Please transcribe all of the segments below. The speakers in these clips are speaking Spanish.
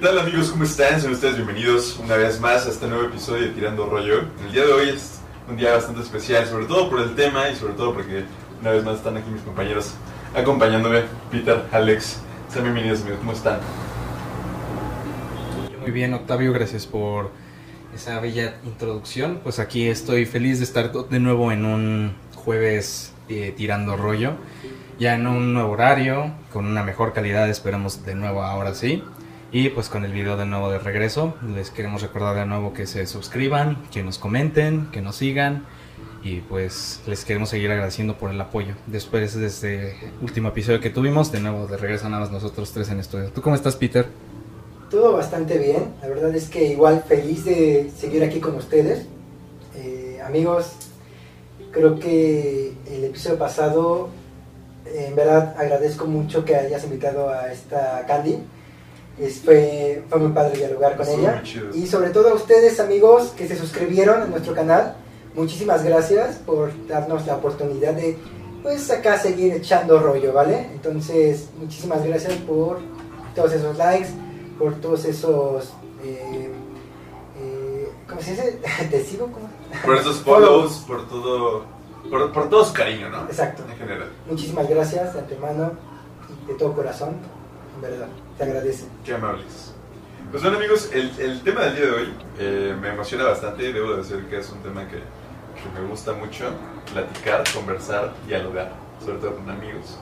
tal amigos? ¿Cómo están? Son ustedes bienvenidos una vez más a este nuevo episodio de Tirando Rollo. El día de hoy es un día bastante especial, sobre todo por el tema y sobre todo porque una vez más están aquí mis compañeros acompañándome, Peter, Alex. Sean bienvenidos amigos, ¿cómo están? Muy bien, Octavio, gracias por esa bella introducción. Pues aquí estoy feliz de estar de nuevo en un jueves eh, tirando rollo, ya en un nuevo horario, con una mejor calidad, esperamos de nuevo ahora sí. Y pues con el video de nuevo de regreso, les queremos recordar de nuevo que se suscriban, que nos comenten, que nos sigan y pues les queremos seguir agradeciendo por el apoyo. Después de este último episodio que tuvimos, de nuevo de regreso nada más nosotros tres en estudio. ¿Tú cómo estás, Peter? Todo bastante bien, la verdad es que igual feliz de seguir aquí con ustedes. Eh, amigos, creo que el episodio pasado, en verdad agradezco mucho que hayas invitado a esta Candy. Es- fue, fue muy padre dialogar con Estuvo ella. Y sobre todo a ustedes, amigos, que se suscribieron a nuestro canal. Muchísimas gracias por darnos la oportunidad de, pues, acá seguir echando rollo, ¿vale? Entonces, muchísimas gracias por todos esos likes, por todos esos... eh, eh, ¿Cómo se dice? ¿Te sigo? ¿Cómo? Por esos follows, por todo, por, por todo su cariño, ¿no? Exacto. En general. Muchísimas gracias de antemano de todo corazón, en verdad, te. Qué amables. Pues bueno amigos, el, el tema del día de hoy eh, me emociona bastante, debo decir que es un tema que, que me gusta mucho, platicar, conversar, dialogar, sobre todo con amigos.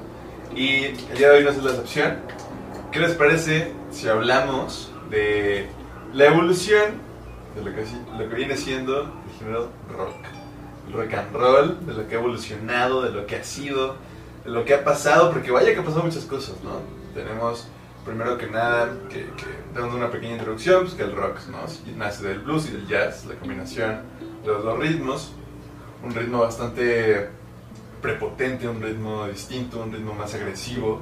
Y el día de hoy no es la excepción. ¿Qué les parece si hablamos de la evolución de lo que, lo que viene siendo el género rock? El rock and roll, de lo que ha evolucionado, de lo que ha sido, de lo que ha pasado, porque vaya que ha pasado muchas cosas, ¿no? Tenemos primero que nada, que, que dando una pequeña introducción, pues que el rock ¿no? nace del blues y del jazz, la combinación de los dos ritmos, un ritmo bastante prepotente, un ritmo distinto, un ritmo más agresivo.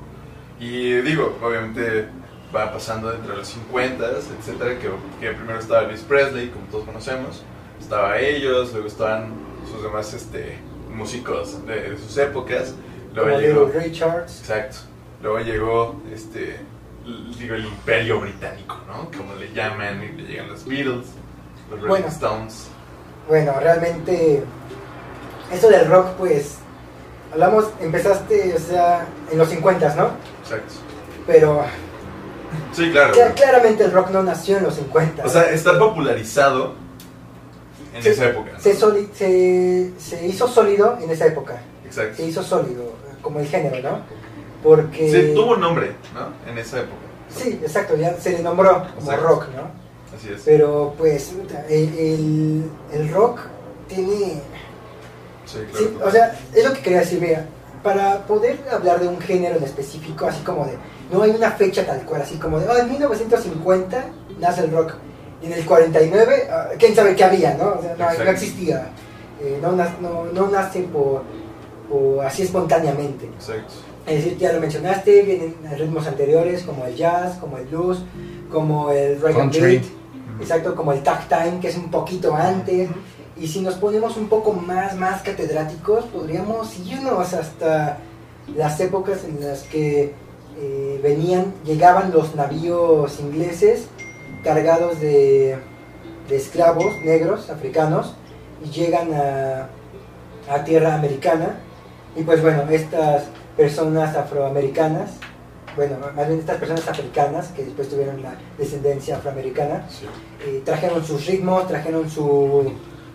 Y digo, obviamente va pasando entre los 50, etcétera, que, que primero estaba Elvis Presley, como todos conocemos, estaba ellos, luego estaban sus demás este, músicos de, de sus épocas, luego Como llegó... Richards, Exacto. Luego llegó este digo el imperio británico, ¿no? Como le llaman, y le llegan los Beatles, los Rolling Bueno. Stones. bueno, realmente, eso del rock, pues, hablamos, empezaste, o sea, en los 50, ¿no? Exacto. Pero Sí, claro. cla- claramente el rock no nació en los 50. O sea, está popularizado en Sí, esa época. ¿no? se, soli- se, se hizo sólido en esa época, Exacto. se hizo sólido, como el género, ¿no? Porque... Sí, tuvo nombre, ¿no? En esa época. Sí, exacto, ya se le nombró como Exacto. rock, ¿no? Así es. Pero pues el, el, el rock tiene... Sí, claro. Sí, o sea, es lo que quería decir, mira, para poder hablar de un género en específico, así como de, no hay una fecha tal cual, así como de, oh, en 1950 nace el rock, y en el 49, ah, quién sabe qué había, ¿no? O sea, no, no existía, Eh, no, no, no nace por, por así espontáneamente. Exacto. Es decir, ya lo mencionaste, vienen ritmos anteriores como el jazz, como el blues, como el reggae Country. beat, exacto, como el tag time, que es un poquito antes. Y si nos ponemos un poco más, más catedráticos, podríamos irnos hasta las épocas en las que eh, venían, llegaban los navíos ingleses cargados de, de esclavos negros, africanos, y llegan a, a tierra americana. Y pues bueno, estas personas afroamericanas, bueno, más bien estas personas africanas que después tuvieron la descendencia afroamericana, Sí. eh, trajeron sus ritmos, trajeron su,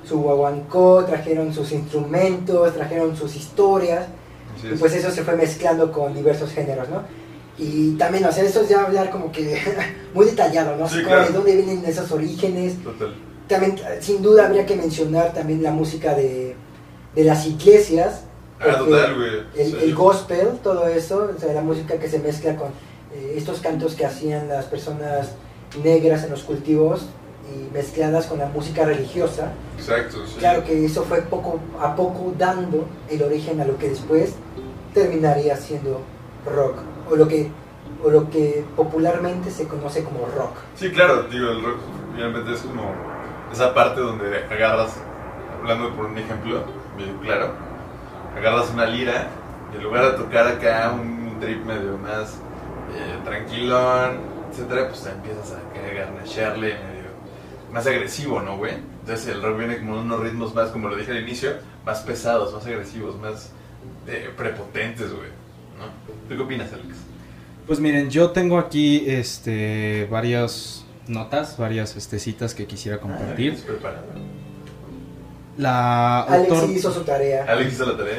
su guaguancó, trajeron sus instrumentos, trajeron sus historias, y es. pues eso se fue mezclando con diversos géneros, ¿no? Y también, o sea, eso es ya hablar como que muy detallado, ¿no? Sí, Así claro. de dónde vienen esos orígenes. Total. También, sin duda, habría que mencionar también la música de, de las iglesias. Ah, porque total, güey. El, Sí. el gospel, todo eso, o sea, la música que se mezcla con eh, estos cantos que hacían las personas negras en los cultivos y mezcladas con la música religiosa. Exacto, sí. Claro que eso fue poco a poco dando el origen a lo que después terminaría siendo rock o lo que o lo que popularmente se conoce como rock. Sí, claro, digo, el rock finalmente es como esa parte donde agarras, hablando por un ejemplo, bien claro, agarras una lira y en lugar de tocar acá un trip medio más eh, tranquilón, etcétera, pues te empiezas a que garnacharle medio más agresivo, ¿no, güey? Entonces el rock viene como unos ritmos más, como lo dije al inicio, más pesados, más agresivos, más eh, prepotentes, güey. ¿no? ¿Tú qué opinas, Alex? Pues miren, yo tengo aquí este varias notas, varias este, citas que quisiera compartir. Ah. La Alex autor- hizo su tarea. Alex hizo la tarea.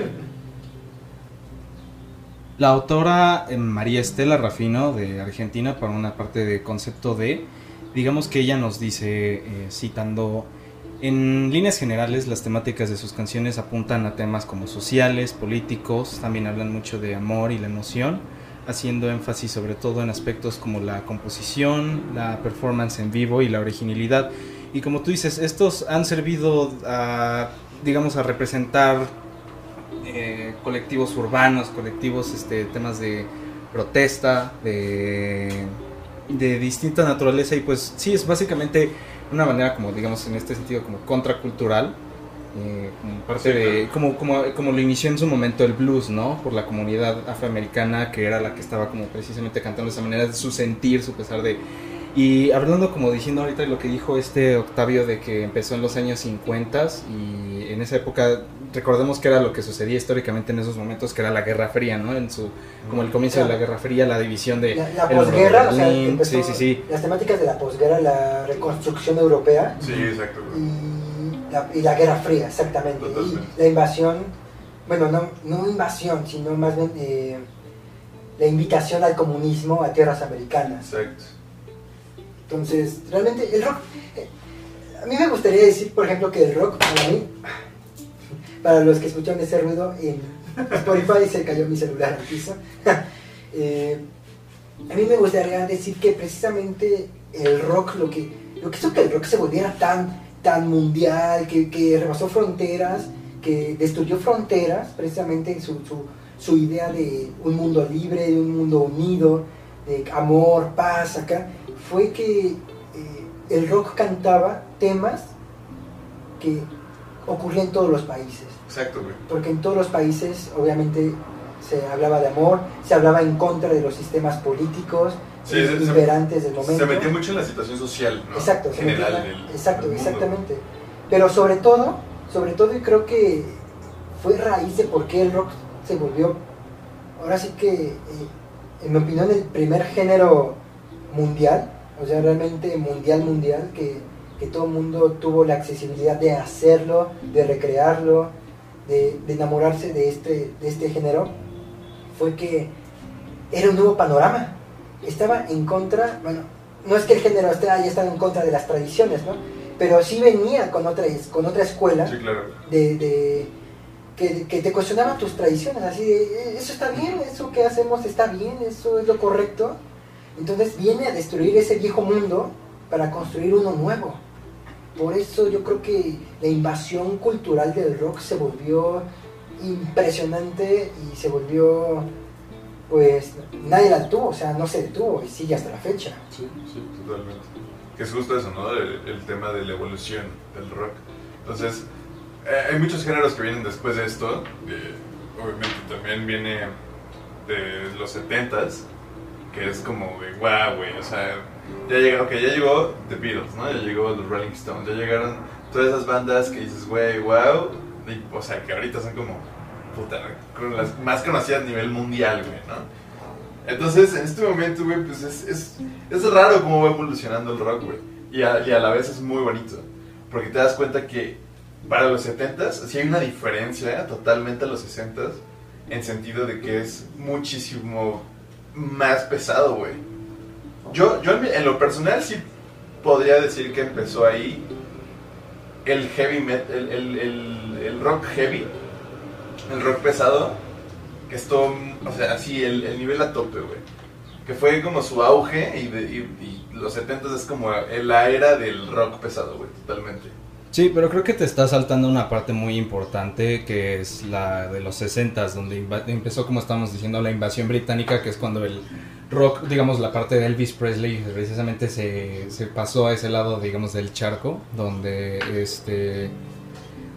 La autora eh, María Estela Rafino de Argentina, para una parte de concepto de, digamos que ella nos dice, eh, citando, en líneas generales las temáticas de sus canciones apuntan a temas como sociales, políticos, también hablan mucho de amor y la emoción, haciendo énfasis sobre todo en aspectos como la composición, la performance en vivo y la originalidad. Y como tú dices, estos han servido a, digamos, a representar eh, colectivos urbanos, colectivos, este, temas de protesta, de, de distinta naturaleza y pues sí, es básicamente una manera como, digamos, en este sentido como contracultural, eh, como parte Sí, de, como, como, como lo inició en su momento el blues, ¿no? Por la comunidad afroamericana que era la que estaba como precisamente cantando de esa manera, de su sentir, su pesar de... Y hablando como diciendo ahorita lo que dijo este Octavio de que empezó en los años 50 y en esa época recordemos que era lo que sucedía históricamente en esos momentos que era la Guerra Fría, ¿no? En su como el comienzo de la Guerra Fría, la división de La, la posguerra, o sea, sí, sí, sí. las temáticas de la posguerra, la reconstrucción europea Sí, exacto, y la, y la Guerra Fría, exactamente. Totalmente. Y la invasión, bueno, no, no invasión, sino más bien eh, la invitación al comunismo a tierras americanas. Exacto. Entonces, realmente el rock, eh, a mí me gustaría decir, por ejemplo, que el rock para mí, para los que escuchan ese ruido en Spotify se cayó mi celular al piso. Eh, a mí me gustaría decir que precisamente el rock, lo que, lo que hizo que el rock se volviera tan, tan mundial, que, que rebasó fronteras, que destruyó fronteras, precisamente en su, su idea de un mundo libre, de un mundo unido, de amor, paz, acá, fue que eh, el rock cantaba temas que ocurrían en todos los países Exacto, güey. porque en todos los países obviamente se hablaba de amor, se hablaba en contra de los sistemas políticos Sí, eh, se- se- imperantes del momento. Se metía mucho en la situación social, ¿no? Exacto, General metía- exacto, exactamente. Pero sobre todo, sobre todo y creo que fue raíz de por qué el rock se volvió, ahora sí que, eh, en mi opinión, el primer género mundial, o sea, realmente mundial, mundial, que, que todo el mundo tuvo la accesibilidad de hacerlo, de recrearlo, de, de enamorarse de este, de este género, fue que era un nuevo panorama. Estaba en contra, bueno, no es que el género esté, haya estado en contra de las tradiciones, ¿no? Pero sí venía con otra, con otra escuela Sí, claro. de, de- que, que te cuestionaba tus tradiciones, así de, "Eh, eso está bien, eso que hacemos está bien, eso es lo correcto. Entonces viene a destruir ese viejo mundo para construir uno nuevo. Por eso yo creo que la invasión cultural del rock se volvió impresionante y se volvió, pues, nadie la tuvo, o sea, no se detuvo y sigue hasta la fecha. Sí, sí, totalmente. Que es justo eso, ¿no? El, tema de la evolución del rock. Entonces, eh, hay muchos géneros que vienen después de esto. obviamente también viene de los 70s, que es como de wow, güey. O sea, ya llegó, okay, ya llegó The Beatles, ¿no? Ya llegó los Rolling Stones, ya llegaron todas esas bandas que dices, güey, wow. o sea, que ahorita son como, puta, las más conocidas a nivel mundial, güey, ¿no? Entonces, en este momento, güey, pues es, es, es raro cómo va evolucionando el rock, güey. Y a, y a la vez es muy bonito. Porque te das cuenta que para los 70s sí hay una diferencia totalmente a los 60s. En sentido de que es muchísimo más pesado, güey. Yo, yo en, en lo personal sí podría decir que empezó ahí el heavy metal, el, el, el, rock heavy, el rock pesado, que esto, o sea, así el, el nivel a tope, güey. Que fue como su auge y, de- y- y los 70 es como la era del rock pesado, güey, totalmente. Sí, pero creo que te está saltando una parte muy importante que es la de los 60 donde empezó, como estábamos diciendo, la invasión británica, que es cuando el rock, digamos, la parte de Elvis Presley precisamente se, se pasó a ese lado, digamos, del charco, donde este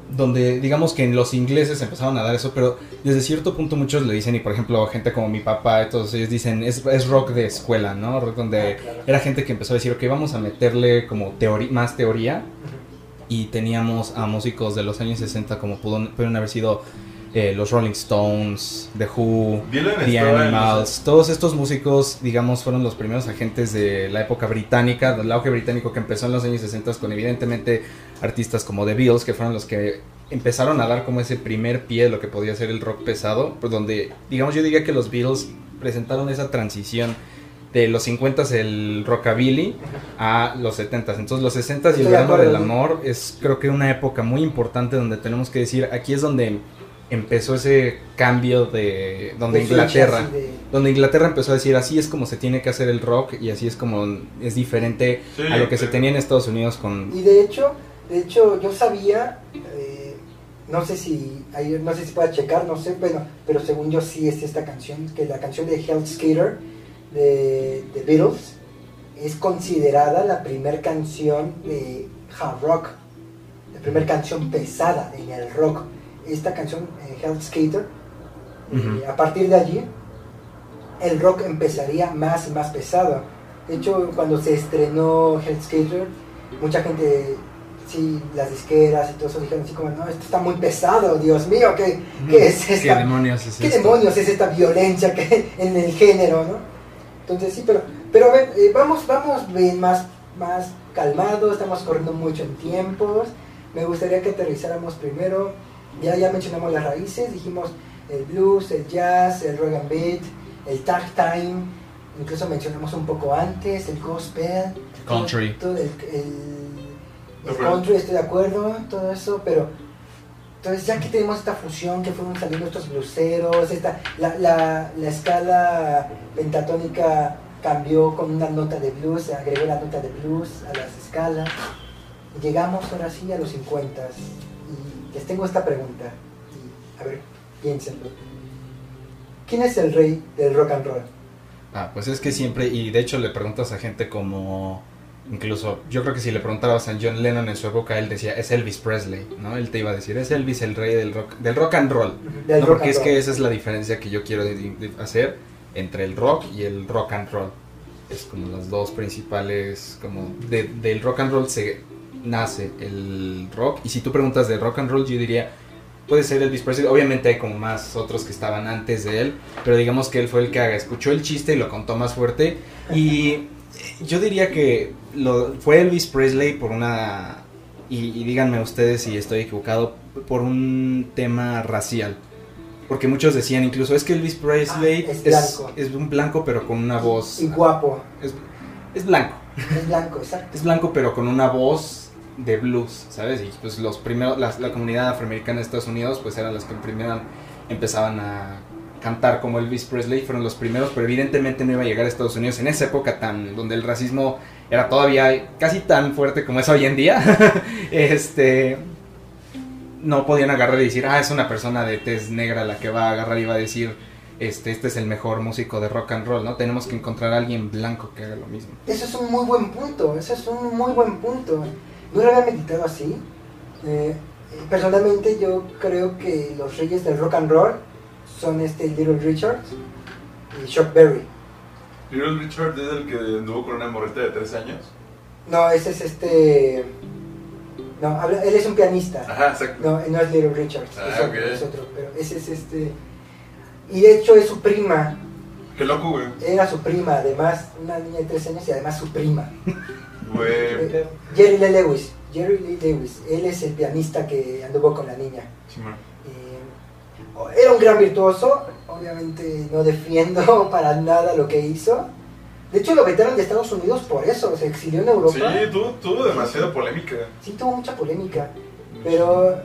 donde digamos que en los ingleses empezaron a dar eso, pero desde cierto punto muchos le dicen, y por ejemplo gente como mi papá, todos ellos dicen, es, es rock de escuela, ¿no? Rock donde Ah, claro. era gente que empezó a decir, ok, vamos a meterle como teoría, más teoría, y teníamos a músicos de los años 60 como pudieron haber sido eh, los Rolling Stones, The Who, Dylan The Animals, todos estos músicos, digamos, fueron los primeros agentes de la época británica, del auge británico que empezó en los años 60 con evidentemente artistas como The Beatles, que fueron los que empezaron a dar como ese primer pie de lo que podía ser el rock pesado, pues donde, digamos, yo diría que los Beatles presentaron esa transición de los 50 el rockabilly a los 70 Entonces los 60 y el de verano del amor es creo que una época muy importante donde tenemos que decir, aquí es donde empezó ese cambio de donde De Inglaterra fechas y de- donde Inglaterra empezó a decir así es como se tiene que hacer el rock y así es como es diferente Sí, a lo que se tenía en Estados Unidos con Y de hecho, de hecho yo sabía, eh, no sé si no sé si pueda checar, no sé, bueno, pero según yo sí es esta canción, que la canción de Health Skater de, de Beatles es considerada la primera canción de hard rock, la primera canción pesada en el rock. Esta canción, eh, Health Skater, eh, a partir de allí el rock empezaría más y más pesado. De hecho, cuando se estrenó Hell's Skater, mucha gente, sí, las disqueras y todo eso dijeron así como, no, esto está muy pesado, Dios mío, ¿qué, qué es ¿Qué esta? demonios es ¿Qué esto? demonios es esta violencia que en el género, no? Entonces sí, pero, pero a ver, eh, vamos, vamos bien más, más calmados, estamos corriendo mucho en tiempos. Me gustaría que aterrizáramos primero, ya, ya mencionamos las raíces, dijimos el blues, el jazz, el rock and beat, el tag time, incluso mencionamos un poco antes, el gospel, Country. todo, todo el, el- el country, estoy de acuerdo, todo eso, pero entonces ya que tenemos esta fusión, que fueron saliendo estos bluseros, esta, la, la, la escala pentatónica cambió con una nota de blues, agregó la nota de blues a las escalas, llegamos ahora sí a los 50 y les tengo esta pregunta, y a ver, piénsenlo. ¿Quién es el rey del rock and roll? Ah, pues es que siempre, y de hecho le preguntas a gente como, incluso, yo creo que si le preguntabas a John Lennon en su época, él decía, es Elvis Presley, ¿no? Él te iba a decir, es Elvis el rey del rock, del rock and roll. No, rock porque and es que roll. esa es la diferencia que yo quiero de- de hacer entre el rock y el rock and roll. Es como las dos principales, como de- del rock and roll se nace el rock. Y si tú preguntas de rock and roll, yo diría, puede ser Elvis Presley. Obviamente hay como más otros que estaban antes de él, pero digamos que él fue el que escuchó el chiste y lo contó más fuerte. Y yo diría que lo, fue Elvis Presley por una... Y, y díganme ustedes si estoy equivocado, por un tema racial. Porque muchos decían incluso, es que Elvis Presley Ah, es es, blanco. es un blanco pero con una voz... Y guapo, Es, es blanco. es blanco, exacto. Es blanco pero con una voz de blues, ¿sabes? Y pues los primeros, la, la comunidad afroamericana de Estados Unidos pues eran las que primero empezaban a cantar como Elvis Presley, fueron los primeros, pero evidentemente no iba a llegar a Estados Unidos en esa época tan, donde el racismo era todavía casi tan fuerte como es hoy en día. este, no podían agarrar y decir, ah, es una persona de tez negra la que va a agarrar y va a decir, este, este es el mejor músico de rock and roll, ¿no? Tenemos que encontrar a alguien blanco que haga lo mismo. Eso es un muy buen punto, eso es un muy buen punto. No lo había meditado así. Eh, personalmente yo creo que los reyes del rock and roll son este Little Richard y Chuck Berry. Little Richard es el que anduvo con una morrita de 3 años. No, ese es este... No, él es un pianista. Ajá, exacto. No, no es Little Richard, Ah, es, otro, ok. es otro, pero ese es este... Y de hecho es su prima, Qué loco, güey. era su prima, además, una niña de 3 años y además su prima. Güey. Eh, Jerry Lee Lewis, Jerry Lee Lewis, él es el pianista que anduvo con la niña. Simón. Eh, era un gran virtuoso, obviamente no defiendo para nada lo que hizo. De hecho lo vetaron de Estados Unidos por eso, se exilió en Europa. Sí, tuvo, tuvo demasiada polémica. Sí, tuvo mucha polémica, pero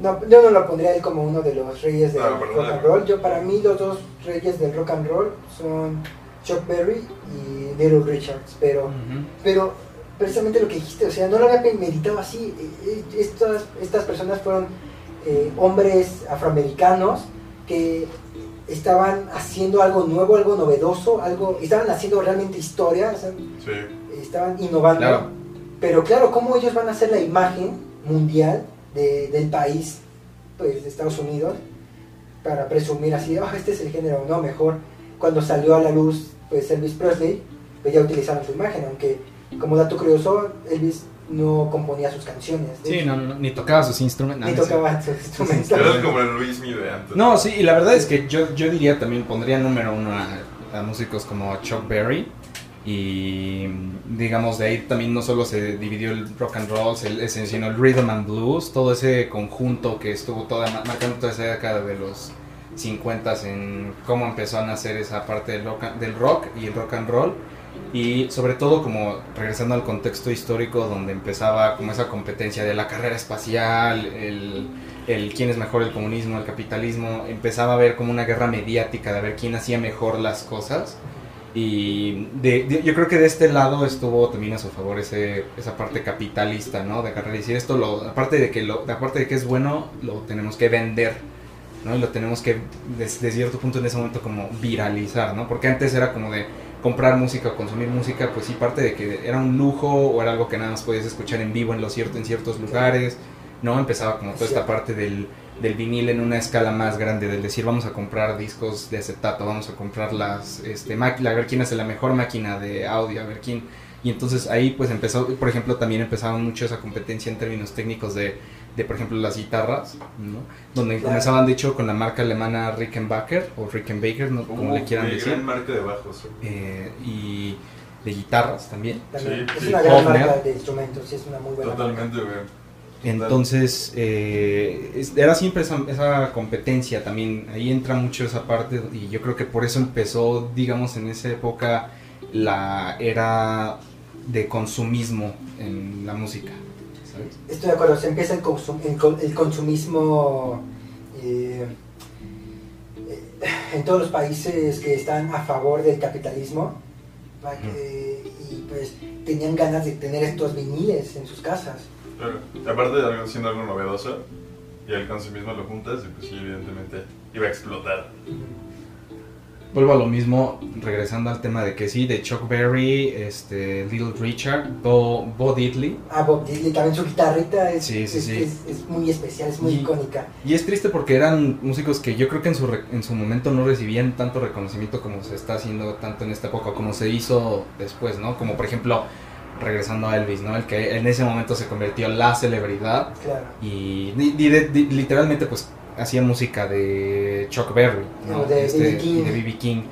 no, yo no lo pondría a él como uno de los reyes del No, para rock and roll. Yo para mí los dos reyes del rock and roll son Chuck Berry y Little Richards, pero pero precisamente lo que dijiste, o sea, no lo había meditado así. Eh, eh, Estas, estas personas fueron eh, hombres afroamericanos que estaban haciendo algo nuevo, algo novedoso, algo, estaban haciendo realmente historia, o sea, Sí. estaban innovando. Claro. Pero claro, ¿cómo ellos van a hacer la imagen mundial de- del país, pues de Estados Unidos, para presumir así, oh, este es el género, no, mejor. Cuando salió a la luz, pues Elvis Presley, pues ya utilizaron su imagen, aunque como dato curioso, Elvis no componía sus canciones. Sí, no, no, ni tocaba sus instrumentos. Ni tocaba sus instrumentos. Era como el Luis Mi de antes. No, sí, y la verdad es que yo, yo diría también, pondría número uno a, a músicos como Chuck Berry. Y digamos, de ahí también no solo se dividió el rock and roll, se- se- sino el rhythm and blues, todo ese conjunto que estuvo toda, marcando toda esa década de los 50 en cómo empezó a nacer esa parte del rock, del rock y el rock and roll. Y sobre todo como regresando al contexto histórico donde empezaba como esa competencia de la carrera espacial, el, el quién es mejor el comunismo, el capitalismo, empezaba a haber como una guerra mediática de ver quién hacía mejor las cosas. Y de- de- yo creo que de este lado estuvo también a su favor ese, esa parte capitalista, ¿no? De agarrar y decir esto, lo, aparte, de que lo, aparte de que es bueno, lo tenemos que vender, ¿no? Y lo tenemos que, desde cierto punto en ese momento, como viralizar, ¿no? Porque antes era como de comprar música o consumir música, pues sí, parte de que era un lujo o era algo que nada más podías escuchar en vivo en, los cierto, en ciertos lugares, ¿no? Empezaba como toda esta parte del, del vinil en una escala más grande, del decir vamos a comprar discos de acetato, vamos a comprar las este, máquinas, a ver quién hace la mejor máquina de audio, a ver quién... Y entonces ahí pues empezó, por ejemplo, también empezaba mucho esa competencia en términos técnicos de, de por ejemplo, las guitarras, ¿no? Donde Claro. comenzaban, de hecho, con la marca alemana Rickenbacker, o Rickenbacker, no, como Uh, le quieran mi decir. gran marca de bajos. Eh, y de guitarras también. También. Sí, es sí. una gran Hofner. marca de instrumentos, sí, es una muy buena marca. Totalmente, güey. Entonces, eh, era siempre esa, esa competencia también, ahí entra mucho esa parte y yo creo que por eso empezó, digamos, en esa época la era de consumismo en la música, ¿sabes? Estoy de acuerdo, se empieza el, consum- el, con- el consumismo eh, eh, en todos los países que están a favor del capitalismo para que- y pues tenían ganas de tener estos viniles en sus casas. Claro. Y aparte de algo siendo algo novedoso, y el consumismo lo juntas, y pues sí, evidentemente iba a explotar. Vuelvo a lo mismo, regresando al tema de que sí, de Chuck Berry, este, Little Richard, Bo, Bo Diddley, Ah, Bob Dylan, también su guitarrita es, Sí, sí, es, sí. es- es muy especial, es muy Y- icónica. Y es triste porque eran músicos que yo creo que en su, en su momento no recibían tanto reconocimiento como se está haciendo tanto en esta época, como se hizo después, ¿no? Como por ejemplo, regresando a Elvis, ¿no? El que en ese momento se convirtió en la celebridad Claro. y, di- literalmente pues hacía música de Chuck Berry, ¿no? O de Este, B.B. King. Y de B.B. King.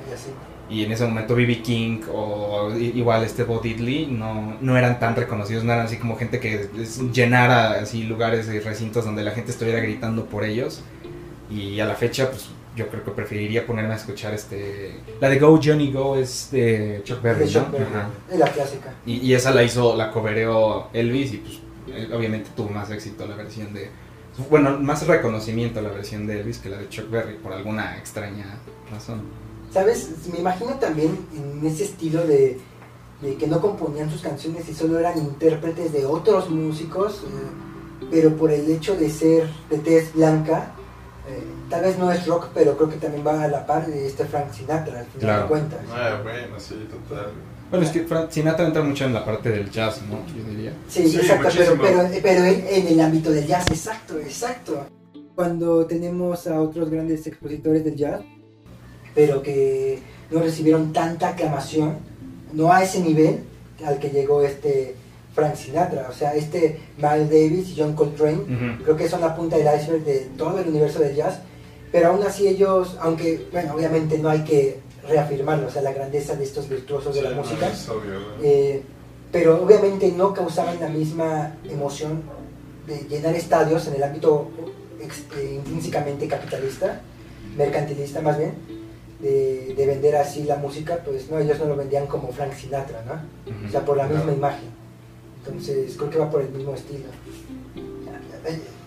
Y en ese momento B.B. King o igual este Bo Diddley no, no eran tan reconocidos, no eran así como gente que llenara así lugares y recintos donde la gente estuviera gritando por ellos. Y a la fecha, pues yo creo que preferiría ponerme a escuchar este... La de Go Johnny Go es de Chuck Berry, De Chuck ¿no? Berry, Ajá. es la clásica. Y, y esa la hizo, la cobereó Elvis y pues eh, obviamente tuvo más éxito la versión de... Bueno, más reconocimiento la versión de Elvis que la de Chuck Berry por alguna extraña razón. ¿Sabes? Me imagino también en ese estilo de, de que no componían sus canciones y solo eran intérpretes de otros músicos, eh, pero por el hecho de ser de tez blanca, eh, tal vez no es rock, pero creo que también va a la par de este Frank Sinatra, al final Claro. de cuentas. Ah, bueno, sí, total. Bueno, es que Frank Sinatra entra mucho en la parte del jazz, ¿no? Yo diría. Sí, Sí, exacto, pero, muchísimo. pero, pero en, en el ámbito del jazz, exacto, exacto. Cuando tenemos a otros grandes expositores del jazz, pero que no recibieron tanta aclamación, no a ese nivel al que llegó este Frank Sinatra, o sea, este Miles Davis y John Coltrane, creo que son la punta del iceberg de todo el universo del jazz, pero aún así ellos, aunque, bueno, obviamente no hay que reafirmarlo, o sea, la grandeza de estos virtuosos de la Sí, música, obvio, eh, pero obviamente no causaban la misma emoción de llenar estadios en el ámbito eh, intrínsecamente capitalista, mercantilista más bien, de, de vender así la música, pues no, ellos no lo vendían como Frank Sinatra, ¿no? O sea, por la misma imagen. Entonces, creo que va por el mismo estilo.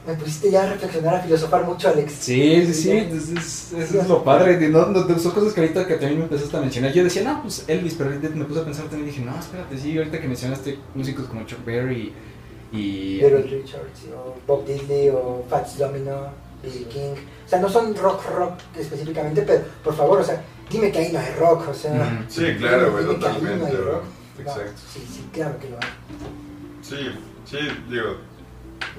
Me pusiste ya a reflexionar, a filosofar mucho, Alex. Sí, sí, sí, es- es- eso es lo padre. de- No, no, de- son cosas que ahorita que también me empezaste a mencionar. Yo decía, no, pues Elvis, pero ahorita me puse a pensar también y dije, no, espérate, sí, ahorita que mencionaste músicos como Chuck Berry y. Little Richards, o Bob Diddley, o Fats Domino, B.B. King. O sea, no son rock, rock específicamente, pero por favor, o sea, dime que ahí no hay rock, o sea. Sí, claro, güey, no totalmente, hay. No, Exacto. sí, sí, claro que lo hay. Sí, sí, digo,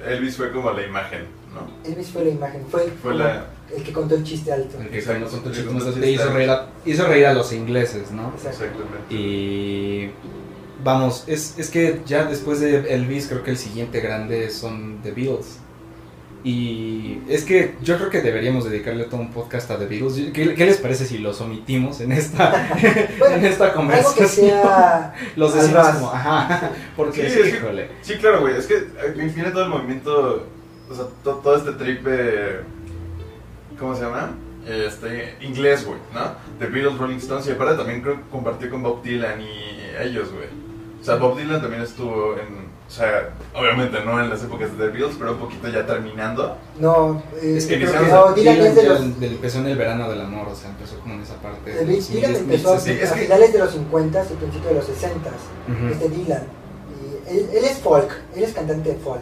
Elvis fue como la imagen, ¿no? Elvis fue la imagen, fue, Fue como la... el que contó el chiste alto. El que Exacto, con- con el que chistes contó te hizo reír, a, hizo reír a los ingleses, ¿no? Exactamente. Y vamos, es, es que ya después de Elvis creo que el siguiente grande son The Beatles. Y es que yo creo que deberíamos dedicarle todo un podcast a The Beatles. ¿Qué, qué les parece si los omitimos en esta, Bueno, en esta Algo que conversación? sea Los decimos como, ajá, porque Sí, híjole. Claro, güey. Es que eh, tiene todo el movimiento, o sea, to- todo este trip de... ¿Cómo se llama? Este, inglés, güey, ¿no? The Beatles, Rolling Stones, y aparte también creo que compartió con Bob Dylan y ellos, güey. O sea, Bob Dylan también estuvo en... O sea, obviamente no en las épocas de The Beatles, pero un poquito ya terminando. No, eh, Es que creo que no, de los... del- empezó en el verano del amor, o sea, empezó como en esa parte. de Dylan mil- empezó a, sí, es a que- finales de los 50 y principios de los 60 Ujú, es de Dylan. Y él, él es folk, él es cantante de folk.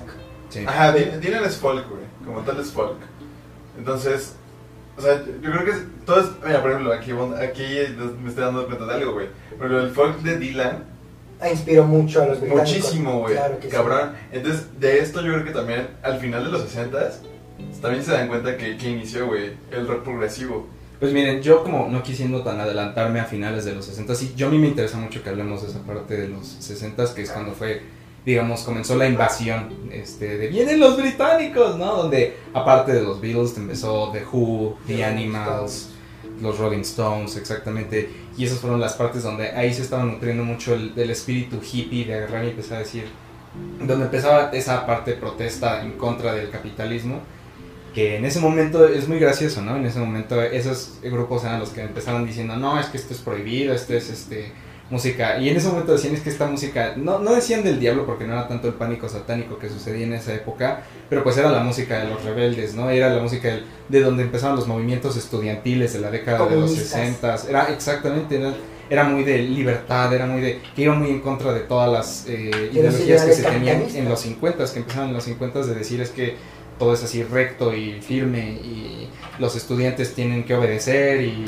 sí. Ajá, Dy- Dylan es folk, güey. Como tal es folk. Entonces, o sea, yo creo que es- todo es... Mira, por ejemplo, aquí, aquí me estoy dando cuenta de algo, güey. Pero el folk de Dylan inspiró mucho a los británicos. Muchísimo, güey. Claro que sí. Cabrón. Entonces, de esto yo creo que también al final de los 60 también se dan cuenta que, que inició, güey, el rock progresivo. Pues miren, yo como no quisiendo tan adelantarme a finales de los 60, sí, yo a mí me interesa mucho que hablemos de esa parte de los 60, que es cuando fue, digamos, comenzó la invasión este, de vienen los británicos, ¿no? Donde aparte de los Beatles empezó The Who, The The Animals, los Rolling Stones, exactamente, y esas fueron las partes donde ahí se estaba nutriendo mucho el, del espíritu hippie de agarrar y empezar a decir, donde empezaba esa parte de protesta en contra del capitalismo que en ese momento es muy gracioso, ¿no? En ese momento esos grupos eran los que empezaron diciendo, no, es que esto es prohibido, esto es este música, y en ese momento decían es que esta música, no, no decían del diablo porque no era tanto el pánico satánico que sucedía en esa época, pero pues era la música de los rebeldes, ¿no? Era la música del- de donde empezaban los movimientos estudiantiles de la década de los Comunistas. 60, era exactamente, era, era muy de libertad, era muy de, que iba muy en contra de todas las eh, ideologías que se tenían en los 50, que empezaban en los 50 de decir es que todo es así recto y firme y los estudiantes tienen que obedecer y,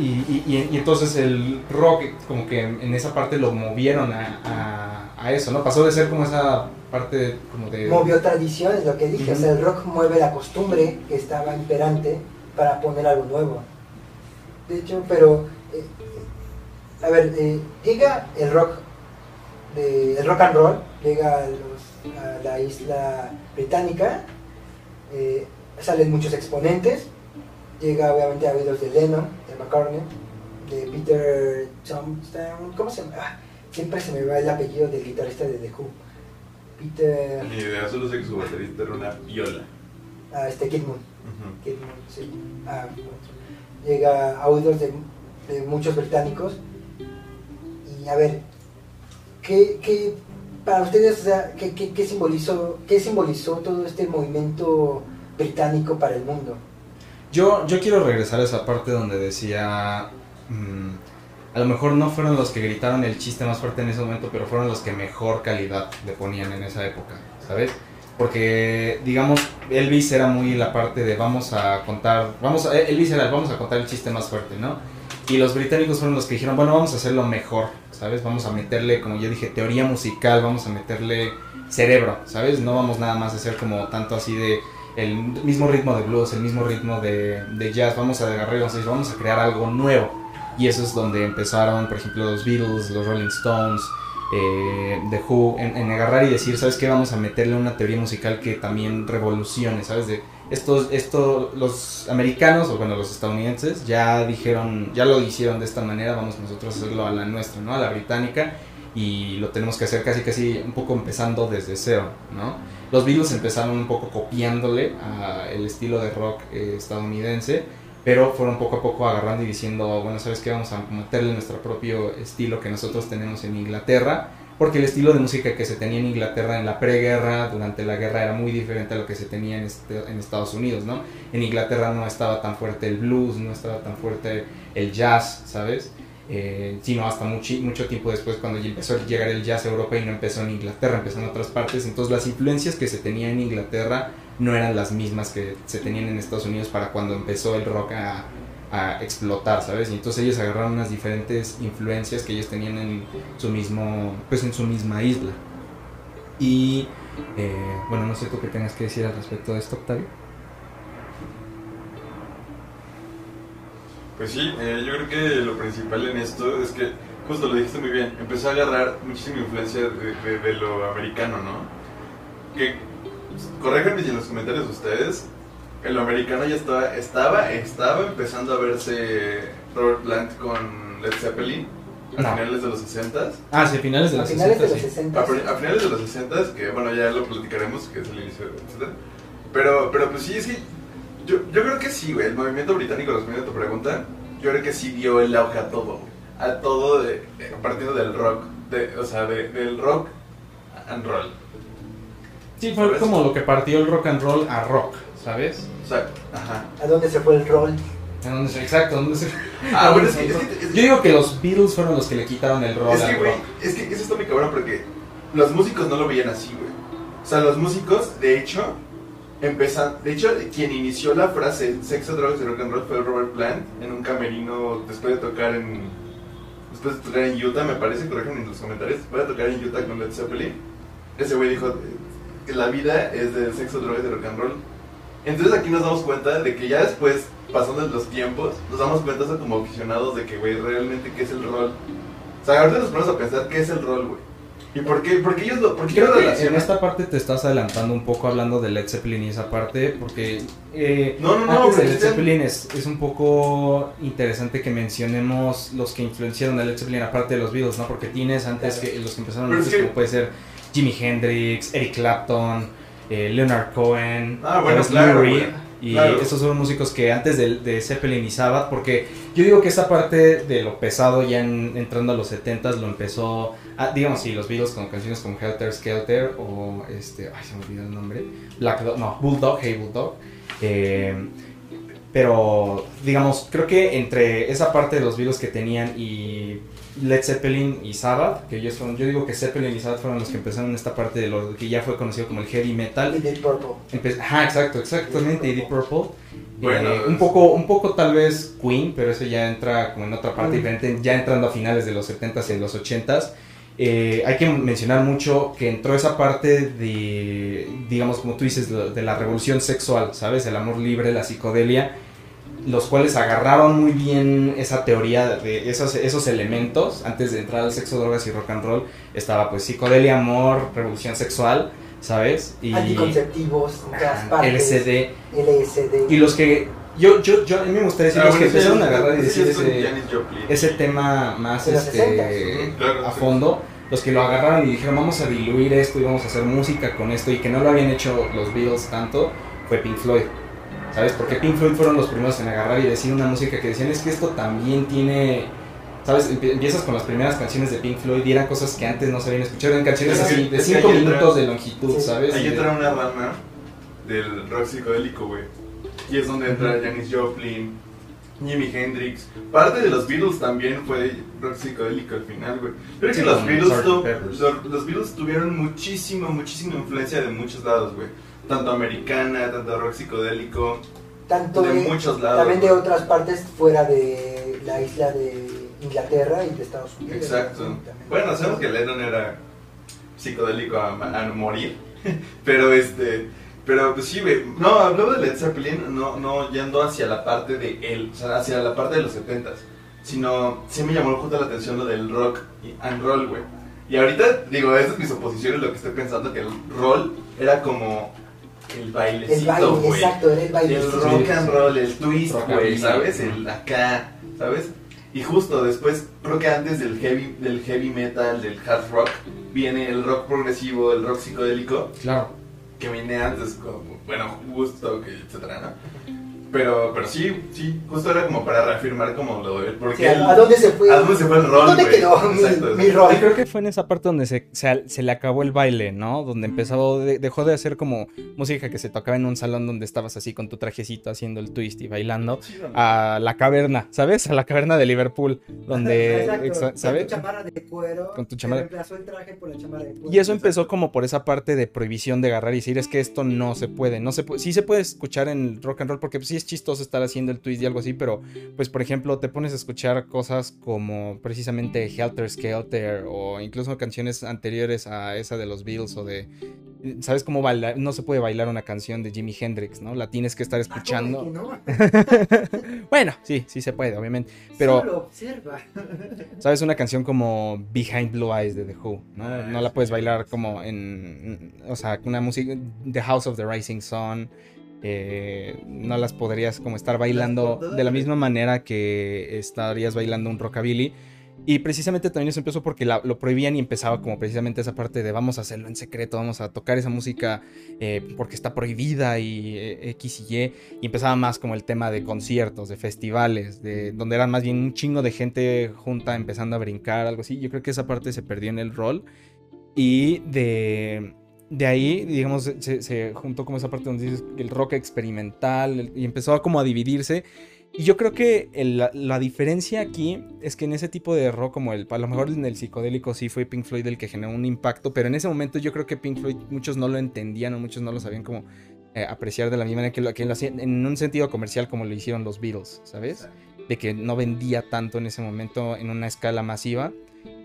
y, y- y- entonces el rock como que en esa parte lo movieron a, a- a eso, ¿no? Pasó de ser como esa parte como de... Movió tradiciones, lo que dije. O sea, el rock mueve la costumbre que estaba imperante para poner algo nuevo. De hecho, pero. eh, a ver, eh, llega el rock. De, el rock and roll. Llega a, los- a la isla británica. eh, salen muchos exponentes. Llega obviamente a oídos de Lennon, de McCartney, de Peter Tompkins. ¿Cómo se llama? Ah, siempre se me va el apellido del guitarrista de The Who. Peter. Ni idea, solo sé que su baterista era una piola. Ah, este Kid Moon. Kid Moon, sí. Ah. Llega a oídos de, de muchos británicos. Y a ver, ¿qué, qué para ustedes, o sea, ¿qué, qué, qué simbolizó, qué simbolizó todo este movimiento británico para el mundo? Yo, yo quiero regresar a esa parte donde decía, mm, a lo mejor no fueron los que gritaron el chiste más fuerte en ese momento, pero fueron los que mejor calidad le ponían en esa época, ¿sabes? Porque, digamos, Elvis era muy la parte de vamos a contar, vamos Elvis era el vamos a contar el chiste más fuerte, ¿no? Y los británicos fueron los que dijeron, bueno, vamos a hacerlo mejor, ¿sabes? Vamos a meterle, como yo dije, teoría musical, vamos a meterle cerebro, ¿sabes? No vamos nada más a hacer como tanto así de el mismo ritmo de blues, el mismo ritmo de, jazz, vamos a agarrar y vamos a decir, vamos a crear algo nuevo. Y eso es donde empezaron, por ejemplo, los Beatles, los Rolling Stones, eh, The Who, en, en agarrar y decir, ¿sabes qué? Vamos a meterle una teoría musical que también revolucione, ¿sabes? De estos, esto, los americanos, o bueno, los estadounidenses, ya dijeron, ya lo hicieron de esta manera, vamos nosotros a hacerlo a la nuestra, ¿no? A la británica, y lo tenemos que hacer casi, casi un poco empezando desde cero, ¿no? Los Beatles empezaron un poco copiándole al estilo de rock eh, estadounidense, pero fueron poco a poco agarrando y diciendo, bueno, ¿sabes qué? Vamos a meterle nuestro propio estilo que nosotros tenemos en Inglaterra, porque el estilo de música que se tenía en Inglaterra en la preguerra, durante la guerra, era muy diferente a lo que se tenía en, este- en Estados Unidos, ¿no? En Inglaterra no estaba tan fuerte el blues, no estaba tan fuerte el jazz, ¿sabes? Eh, sino hasta mucho, mucho tiempo después cuando ya empezó a llegar el jazz a Europa y no empezó en Inglaterra, empezó en otras partes. Entonces las influencias que se tenían en Inglaterra no eran las mismas que se tenían en Estados Unidos para cuando empezó el rock a, a explotar, ¿sabes? Y entonces ellos agarraron unas diferentes influencias que ellos tenían en su mismo, pues en su misma isla. Y Eh, bueno, no sé tú qué tengas que decir al respecto de esto, Octavio. Pues sí, eh, yo creo que lo principal en esto es que, justo lo dijiste muy bien, empezó a agarrar muchísima influencia de, de- de lo americano, ¿no? Que, corréjanme si en los comentarios ustedes, en lo americano ya estaba, estaba, estaba empezando a verse Robert Plant con Led Zeppelin a No. finales de los 60 Ah, sí, a finales de A los finales 60, de los sí. 60. a, pri- a finales de los 60 que bueno, ya lo platicaremos, que es el inicio, etc. Pero, pero pues sí, es que yo, yo creo que sí, güey, el movimiento británico, respondiendo a tu pregunta, yo creo que sí dio el auge a todo, güey. A todo de, de- partiendo del rock, de, o sea, de- del rock and roll. Sí, fue ¿Sabes? como lo que partió el rock and roll a rock, ¿sabes? O sea, ajá. ¿A dónde se fue el rol? ¿En dónde se- Exacto, ¿dónde se- Ah, bueno, es que, es que, es Yo digo que los Beatles fueron los que le quitaron el rol es que, al güey, rock. es que eso está muy cabrón porque los músicos no lo veían así, güey. O sea, los músicos, de hecho, empezan, de hecho, quien inició la frase sexo, drogas y rock and roll fue Robert Plant en un camerino después de tocar en después de tocar en Utah, me parece, corrijan en los comentarios, después de tocar en Utah con Led Zeppelin. Ese güey dijo que la vida es de sexo, drogas y rock and roll. Entonces aquí nos damos cuenta de que ya después, pasando los tiempos, nos damos cuenta como aficionados de que, güey, realmente qué es el rol. O sea, ahorita nos ponemos a pensar qué es el rol, güey. ¿Y por qué? Ellos lo, por qué Creo lo que en esta parte te estás adelantando un poco hablando de Led Zeppelin y esa parte, porque eh, No, no, no, antes de porque Led Zeppelin es, es un poco interesante que mencionemos los que influenciaron a Led Zeppelin aparte de los Beatles, ¿no? Porque tienes antes Claro. que los que empezaron es antes que- como puede ser Jimi Hendrix, Eric Clapton, eh, Leonard Cohen, Ah, bueno. Y Claro. estos son músicos que antes de, de Zeppelin y Sabbath, porque yo digo que esa parte de lo pesado ya en- entrando a los 70s lo empezó, ah, digamos, sí, los Beatles con canciones como Helter Skelter o este, ay, se me olvidó el nombre, Black Dog, no, Bulldog, Hey Bulldog. eh, pero, digamos, creo que entre esa parte de los Beatles que tenían y Led Zeppelin y Sabbath, que ellos fueron, yo digo que Zeppelin y Sabbath fueron los que empezaron esta parte de lo que ya fue conocido como el heavy metal. Y Deep Purple. Empe- Ajá, exacto, exactamente, y Deep Purple. Bueno, Eh, un poco, un poco tal vez Queen, pero eso ya entra como en otra parte Mm. diferente, ya entrando a finales de los 70s y los 80s. Eh, hay que mencionar mucho que entró esa parte de, digamos, como tú dices, de la revolución sexual, ¿sabes? El amor libre, la psicodelia, los cuales agarraron muy bien esa teoría de esos, esos elementos. Antes de entrar al sexo, drogas y rock and roll, estaba pues psicodelia, amor, revolución sexual, ¿sabes? Y Anticonceptivos. LSD. LSD. Y los que. Yo, yo, yo, a mí me gustaría decir Ah, los que bueno, empezaron a agarrar y ese decir ese, ese tema más este, 60s. Ujú, claro, a fondo, los que lo agarraron y dijeron vamos a diluir esto y vamos a hacer música con esto y que no lo habían hecho los Beatles tanto, fue Pink Floyd. ¿Sabes? Porque Pink Floyd fueron los primeros en agarrar y decir una música que decían es que esto también tiene. ¿Sabes? Empie- Empiezas con las primeras canciones de Pink Floyd y eran cosas que antes no se habían escuchado, eran canciones Es que- así de es que 5 ahí entra- minutos de longitud, Sí. ¿sabes? Ahí entra una rama del rock psicodélico, güey. Y es donde entra. Janis Joplin, Jimi Hendrix. Parte de los Beatles también fue rock psicodélico al final, güey. Creo que los Beatles, los Beatles tuvieron muchísima, muchísima influencia de muchos lados, güey. Tanto americana, tanto rock psicodélico, Tanto de de, muchos lados. también de otras partes fuera de la isla de Inglaterra y de Estados Unidos. Exacto. Bueno, sabemos que Lennon era psicodélico a, a morir, pero este, pero pues sí. No, hablaba de Led Zeppelin, no, no yendo hacia la parte de él, o sea, hacia la parte de los 70s, sino sí me llamó justo la atención lo del rock and roll, güey. Y ahorita, digo, esa es mi suposición, lo que estoy pensando, que el roll era como el El bailecito, baile, güey. exacto, era el baile. El rock and roll, el twist, güey. ¿sabes? El acá, ¿sabes? Y justo después, creo que antes del heavy, del heavy metal, del hard rock, viene el rock progresivo, el rock psicodélico, Claro. que viene antes, como, bueno, Woodstock, etcétera, ¿no? Pero, pero sí, sí, justo era como para reafirmar como lo de... Porque Sí, ¿a- el- ¿A dónde se fue? ¿A dónde se fue el rol, ¿Dónde quedó mi, Exacto, mi rol? Creo que fue en esa parte donde se, se, se le acabó el baile, ¿no? Donde empezó, de- dejó de hacer como música que se tocaba en un salón donde estabas así con tu trajecito haciendo el twist y bailando, Sí, no. a la caverna, ¿sabes? A la caverna de Liverpool, donde, Exacto, exa- Con ¿sabes? tu chamarra de cuero. Con tu chamarra- reemplazó el traje por la chamarra de cuero. Y eso empezó como por esa parte de prohibición de agarrar y decir es que esto no se puede, no se puede, sí se puede escuchar en rock and roll porque sí es chistoso estar haciendo el twist y algo así, pero pues por ejemplo te pones a escuchar cosas como precisamente Helter Skelter o incluso canciones anteriores a esa de los Beatles o de ¿Sabes cómo bailar? No se puede bailar una canción de Jimi Hendrix, ¿no? La tienes que estar Ah, escuchando. bueno, sí, sí se puede, obviamente. Pero, Solo observa. ¿sabes? Una canción como Behind Blue Eyes de The Who, ¿no? Ah, No la puedes bailar como en. O sea, una música. The House of the Rising Sun. Eh, no las podrías como estar bailando de la misma manera que estarías bailando un rockabilly. Y precisamente también eso empezó porque la- lo prohibían y empezaba como precisamente esa parte de vamos a hacerlo en secreto, vamos a tocar esa música eh, porque está prohibida y eh, X y Y. Y empezaba más como el tema de conciertos, de festivales, de donde eran más bien un chingo de gente junta empezando a brincar, algo así. Yo creo que esa parte se perdió en el rol. Y de, de ahí, digamos, se, se juntó como esa parte donde dices el rock experimental el- y empezó a como a dividirse. Y yo creo que el- la, la diferencia aquí es que en ese tipo de rock como el, a lo mejor en el psicodélico sí fue Pink Floyd el que generó un impacto, pero en ese momento yo creo que Pink Floyd muchos no lo entendían o muchos no lo sabían como eh, apreciar de la misma manera que lo, que lo hacían en un sentido comercial como lo hicieron los Beatles, ¿sabes? de que no vendía tanto en ese momento en una escala masiva.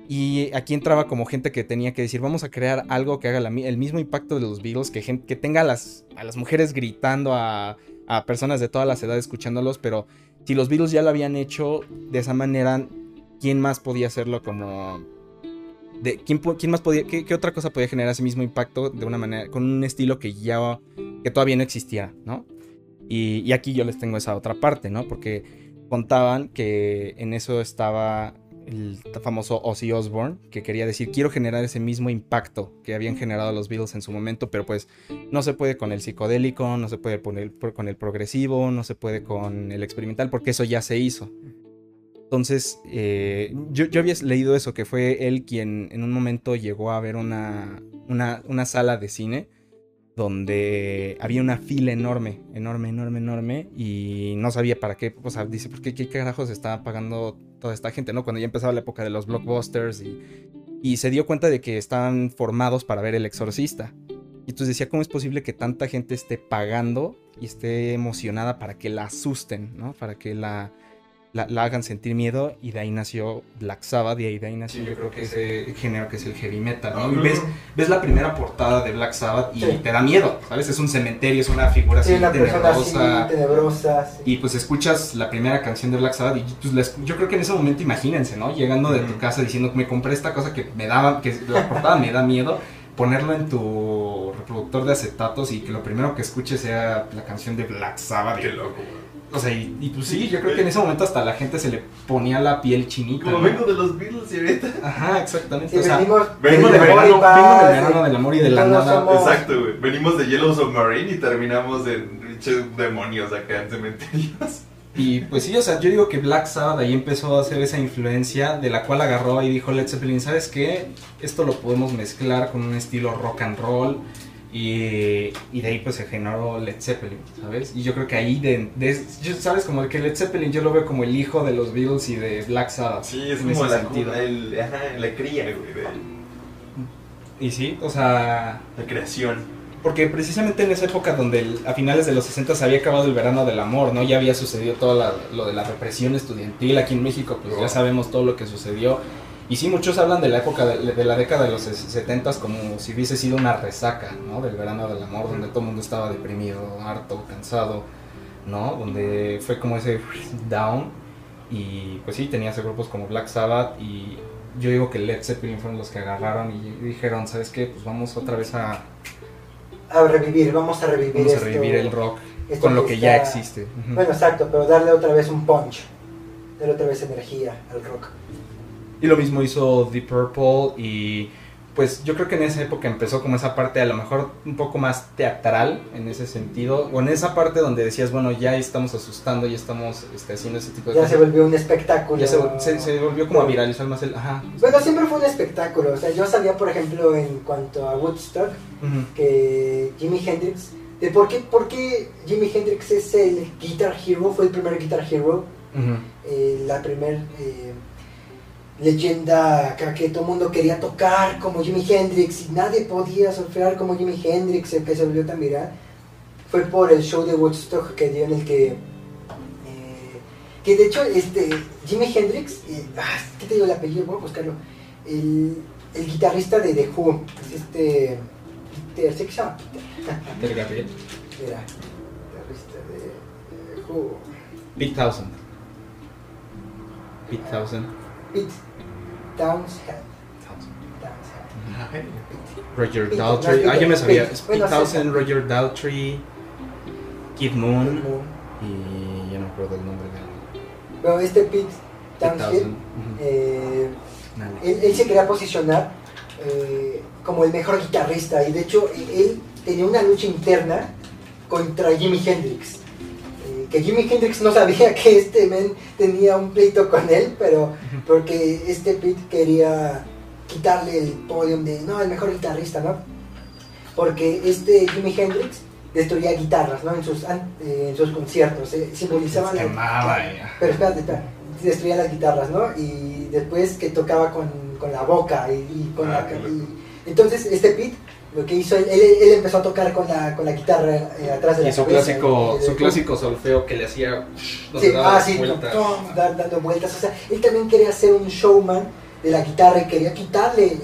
Y aquí entraba como gente que tenía que decir, vamos a crear algo que haga el mismo impacto de los Beatles, que, gen- que tenga a las, a las mujeres gritando, a, a personas de todas las edades escuchándolos, pero si los Beatles ya lo habían hecho de esa manera, ¿quién más podía hacerlo como... De, ¿quién, quién más podía, qué, qué otra cosa podía generar ese mismo impacto de una manera, con un estilo que ya, que todavía no existía, ¿no? Y, y aquí yo les tengo esa otra parte, ¿no? Porque contaban que en eso estaba el famoso Ozzy Osbourne, que quería decir, quiero generar ese mismo impacto que habían generado los Beatles en su momento, pero pues no se puede con el psicodélico, no se puede con el, con el progresivo, no se puede con el experimental, porque eso ya se hizo. Entonces, eh, yo, yo había leído eso, que fue él quien en un momento llegó a ver una, una, una sala de cine donde había una fila enorme, enorme, enorme, enorme, y no sabía para qué, o sea, dice, ¿por qué, qué carajos estaba pagando toda esta gente, no? Cuando ya empezaba la época de los blockbusters y, y se dio cuenta de que estaban formados para ver El Exorcista. Y entonces decía, ¿cómo es posible que tanta gente esté pagando y esté emocionada para que la asusten, ¿no? Para que la, la, la hagan sentir miedo y de ahí nació Black Sabbath y ahí de ahí nació yo creo que ese género que es el heavy metal, ¿no? Y ves, ves la primera portada de Black Sabbath y Sí. te da miedo, ¿sabes? Es un cementerio, es una figura así Sí, una persona así tenebrosa. sí. Y pues escuchas la primera canción de Black Sabbath y pues la escu- yo creo que en ese momento imagínense, ¿no? Llegando de tu casa diciendo me compré esta cosa que me daba, que la portada me da miedo, ponerlo en tu reproductor de acetatos y que lo primero que escuches sea la canción de Black Sabbath. Qué loco, güey. O sea, y, y pues sí, yo creo que en ese momento hasta la gente se le ponía la piel chinita. Como ¿no? vengo de los Beatles y ahorita. Ajá, exactamente. Sí, o sea, venimos, vengo, de del amor y verano, vengo del verano y- del amor y de la nada. somos- Exacto, güey. Venimos de Yellow Submarine y terminamos en demonios acá en cementerios. Y pues sí, o sea, yo digo que Black Sabbath ahí empezó a hacer esa influencia de la cual agarró y dijo Led Zeppelin, ¿sabes qué? Esto lo podemos mezclar con un estilo rock and roll y, y de ahí pues se generó Led Zeppelin, ¿sabes? Y yo creo que ahí, de, ¿sabes? Como que Led Zeppelin yo lo veo como el hijo de los Beatles y de Black Sabbath. Sí, es como la, sentido. el, ajá, la cría, güey, de Y sí, o sea, la creación. Porque precisamente en esa época donde el- a finales de los 60 se había acabado el verano del amor, ¿no? Ya había sucedido todo la- lo de la represión estudiantil aquí en México, pues ya sabemos todo lo que sucedió. Y sí, muchos hablan de la época de, de la década de los 70 como si hubiese sido una resaca, ¿no? Del verano del amor, donde todo el mundo estaba deprimido, harto, cansado, ¿no? Donde fue como ese down. Y pues sí, tenías grupos como Black Sabbath y yo digo que Led Zeppelin fueron los que agarraron y dijeron, ¿sabes qué? Pues vamos otra vez a, A revivir, vamos a revivir Vamos a revivir el rock con lo que ya existe. Bueno, exacto, pero darle otra vez un punch. Darle otra vez energía al rock. Y lo mismo hizo Deep Purple y pues yo creo que en esa época empezó como esa parte a lo mejor un poco más teatral en ese sentido, o en esa parte donde decías, bueno, ya estamos asustando, ya estamos este, haciendo ese tipo de Ya cosas. se volvió un espectáculo. Ya se, se- se volvió como a viralizar más el... Ajá. Bueno, siempre fue un espectáculo. O sea, yo sabía, por ejemplo, en cuanto a Woodstock, que Jimi Hendrix, de por qué, por qué Jimi Hendrix es el Guitar Hero, fue el primer Guitar Hero, eh, la primer eh, leyenda acá que todo el mundo quería tocar como Jimi Hendrix y nadie podía surfear como Jimi Hendrix, el que se volvió tan viral, fue por el show de Woodstock que dio en el que... eh, que de hecho, este, Jimi Hendrix, eh, ah, ¿qué te digo el apellido? Voy a buscarlo. El, el guitarrista de The Who, es este... Peter, sé que se llama Peter. Peter Gabriel. Era guitarrista de. de Who. Pete Townsend. Pete Townsend. Pete Townshend. Roger Pete, Daltrey. Ah, yo me sabía. Pete. Pete Townsend. Roger Daltrey, Kid Moon. Y ya no me acuerdo el nombre de Bueno, este Pete Townshend. Eh, él, él se quería posicionar eh, como el mejor guitarrista y de hecho él, él tenía una lucha interna contra Jimi Hendrix. Que Jimi Hendrix no sabía que este men tenía un pleito con él, pero porque este Pete quería quitarle el podium de no, el mejor guitarrista, ¿no? Porque este Jimi Hendrix destruía guitarras, ¿no? En sus, eh, en sus conciertos, eh, simbolizaban quemaba pero espérate, espérate, destruía las guitarras, ¿no? Y después que tocaba con, con la boca y, y con Ah, la... y- entonces este Pete lo que hizo, él, él, él empezó a tocar con la, con la guitarra eh, atrás de la Y su cabeza, clásico, su de- clásico solfeo que le hacía. Sí, ah, sí, vueltas. dar- dando vueltas. O sea, él también quería ser un showman de la guitarra y quería quitarle el,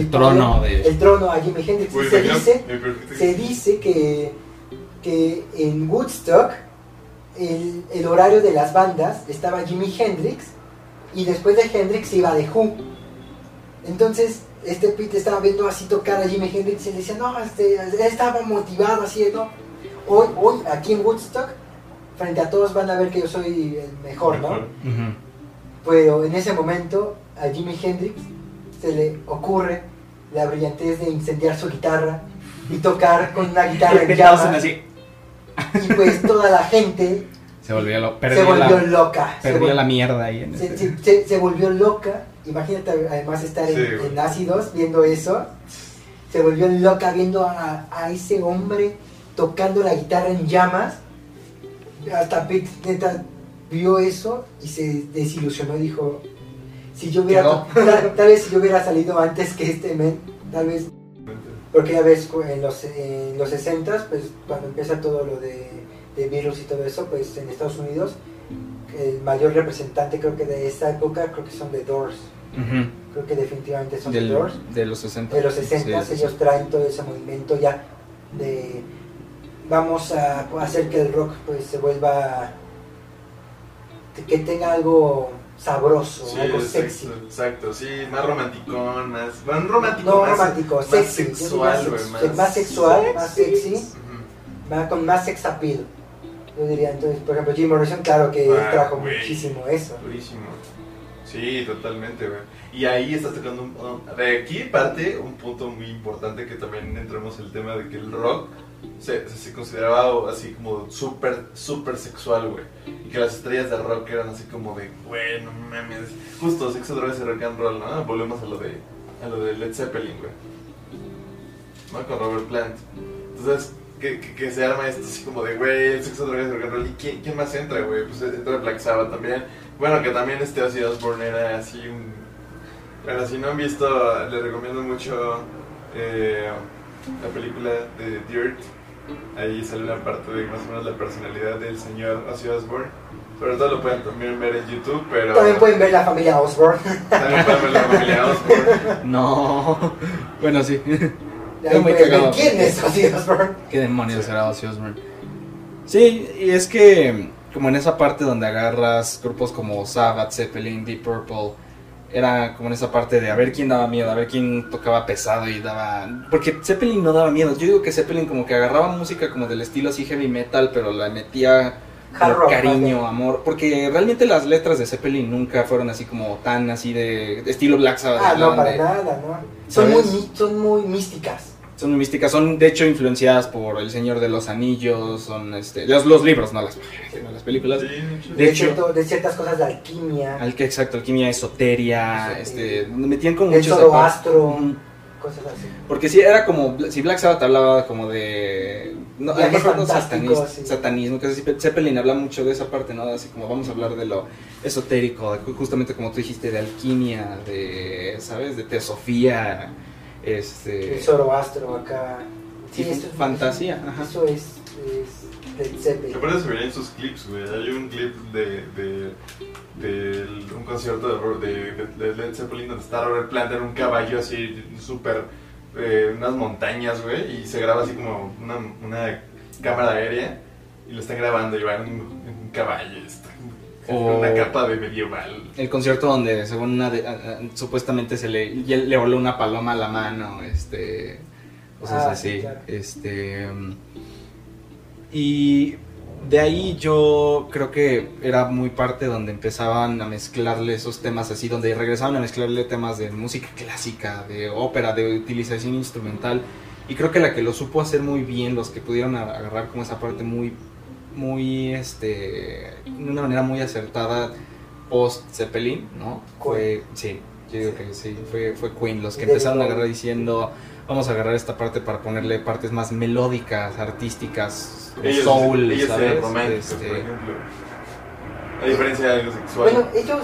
El trono de- el trono a Jimi Hendrix. Güey, Y se dice, se dice que, que en Woodstock el, el horario de las bandas estaba Jimi Hendrix y después de Hendrix iba The Who. Entonces este Pete estaba viendo así tocar a Jimi Hendrix y le decía, no, este, estaba motivado así, ¿no? Hoy, hoy aquí en Woodstock, frente a todos van a ver que yo soy el mejor, ¿no? Mejor. Ujú. Pero en ese momento a Jimi Hendrix se le ocurre la brillantez de incendiar su guitarra y tocar con una guitarra en así. Y pues toda la gente Se volvió, lo, se volvió la, loca. Se, perdió vol- la mierda ahí en se- se- se- se volvió loca. Imagínate además estar en, Sí, güey. en ácidos viendo eso. Se volvió loca viendo a, a ese hombre tocando la guitarra en llamas. Hasta Pete neta vio eso y se desilusionó y dijo, si yo hubiera, tal, tal vez si yo hubiera salido antes que este men, tal vez porque ya ves, en los, en los 60 pues cuando empieza todo lo de, de virus y todo eso, pues en Estados Unidos, el mayor representante creo que de esta época, creo que son The Doors. Creo que definitivamente son Del- The Doors. de los 60. De los 60 Sí, sí, sí. ellos traen todo ese movimiento ya de vamos a hacer que el rock pues se vuelva que tenga algo sabroso, Sí, algo exacto, sexy. exacto, sí, más romanticón, más. Bueno, romántico, No más, romántico, más sexy. sexual, más, más sexual, más sexy. Va con más sex appeal. Yo diría, entonces, por ejemplo, Jim Morrison, claro que Ah, trajo muchísimo eso. Durísimo. Sí, totalmente, güey. Y ahí estás tocando un, un- aquí parte un punto muy importante que también entramos el tema de que el rock se, se, consideraba así como súper, súper sexual, güey. Y que las estrellas de rock eran así como de, güey, no mames. Justo sexo, drogas y rock and roll, ¿no? Volvemos a lo de, a lo de Led Zeppelin, güey. ¿No? Con Robert Plant. Entonces, que se arma esto así como de, güey, el sexo, drogas y rock and roll. ¿Y quién, quién más entra, güey? Pues entra Black Sabbath también. Bueno, que también este Ozzy Osbourne era así un... Bueno, si no han visto, les recomiendo mucho eh, la película de Dirt. Ahí sale una parte de más o menos la personalidad del señor Ozzy Osbourne. Sobre todo lo pueden también ver en YouTube, pero... También pueden ver la familia Osborne. también pueden ver la familia Osbourne. No. Bueno, sí. Muy quién es Ozzy Osbourne. ¿Qué demonios Sí. era Ozzy Osbourne? Sí, y es que como en esa parte donde agarras grupos como Sabbath, Zeppelin, Deep Purple, era como en esa parte de a ver quién daba miedo, a ver quién tocaba pesado y daba... Porque Zeppelin no daba miedo, yo digo que Zeppelin como que agarraba música como del estilo así heavy metal, pero la metía rock, cariño, amor, porque realmente las letras de Zeppelin nunca fueron así como tan así de, estilo Black Sabbath. Ah, no, para de- nada, ¿no? Son muy, son muy místicas. Son muy místicas, son de hecho influenciadas por El Señor de los Anillos, son este, los, los libros, no las, no las películas. Sí. De De, hecho- cierto- de ciertas cosas de alquimia, Al exacto, alquimia, esoteria, Esoteria. este, donde metían como del muchos Ujú. cosas así. Porque si era como, si Black Sabbath hablaba como de... No, a lo Viajes mejor no sí. satanismo, que así, Zeppelin habla mucho de esa parte, ¿no? Así como vamos a hablar de lo esotérico, justamente como tú dijiste, de alquimia, de, ¿sabes? De teosofía, este... Zoroastro acá. Sí, eso es- fantasía, ajá. Eso es, es Led Zeppelin. Aparte se en sus clips, güey. Hay un clip de, de, de un concierto de, de, Led Zeppelin donde está Robert Plant en un caballo así súper eh, unas montañas, güey, y se graba así como una, una cámara aérea y lo están grabando y van en, un caballo, está con O- una capa de medieval. El concierto donde según una de- supuestamente se le, y él le voló una paloma a la mano, este cosas Ah, así, sí, claro. este y de ahí yo creo que era muy parte donde empezaban a mezclarle esos temas así, donde regresaban a mezclarle temas de música clásica, de ópera, de utilización instrumental. Y creo que la que lo supo hacer muy bien, los que pudieron agarrar como esa parte muy, muy, este, de una manera muy acertada post Zeppelin, ¿no? Fue, sí, yo digo que sí, fue, fue Queen, los que empezaron a agarrar diciendo, vamos a agarrar esta parte para ponerle partes más melódicas, artísticas, Ellos, soul, ellos ¿sabes? eran románticos, Este, por ejemplo. A diferencia de algo sexual. Bueno, ellos,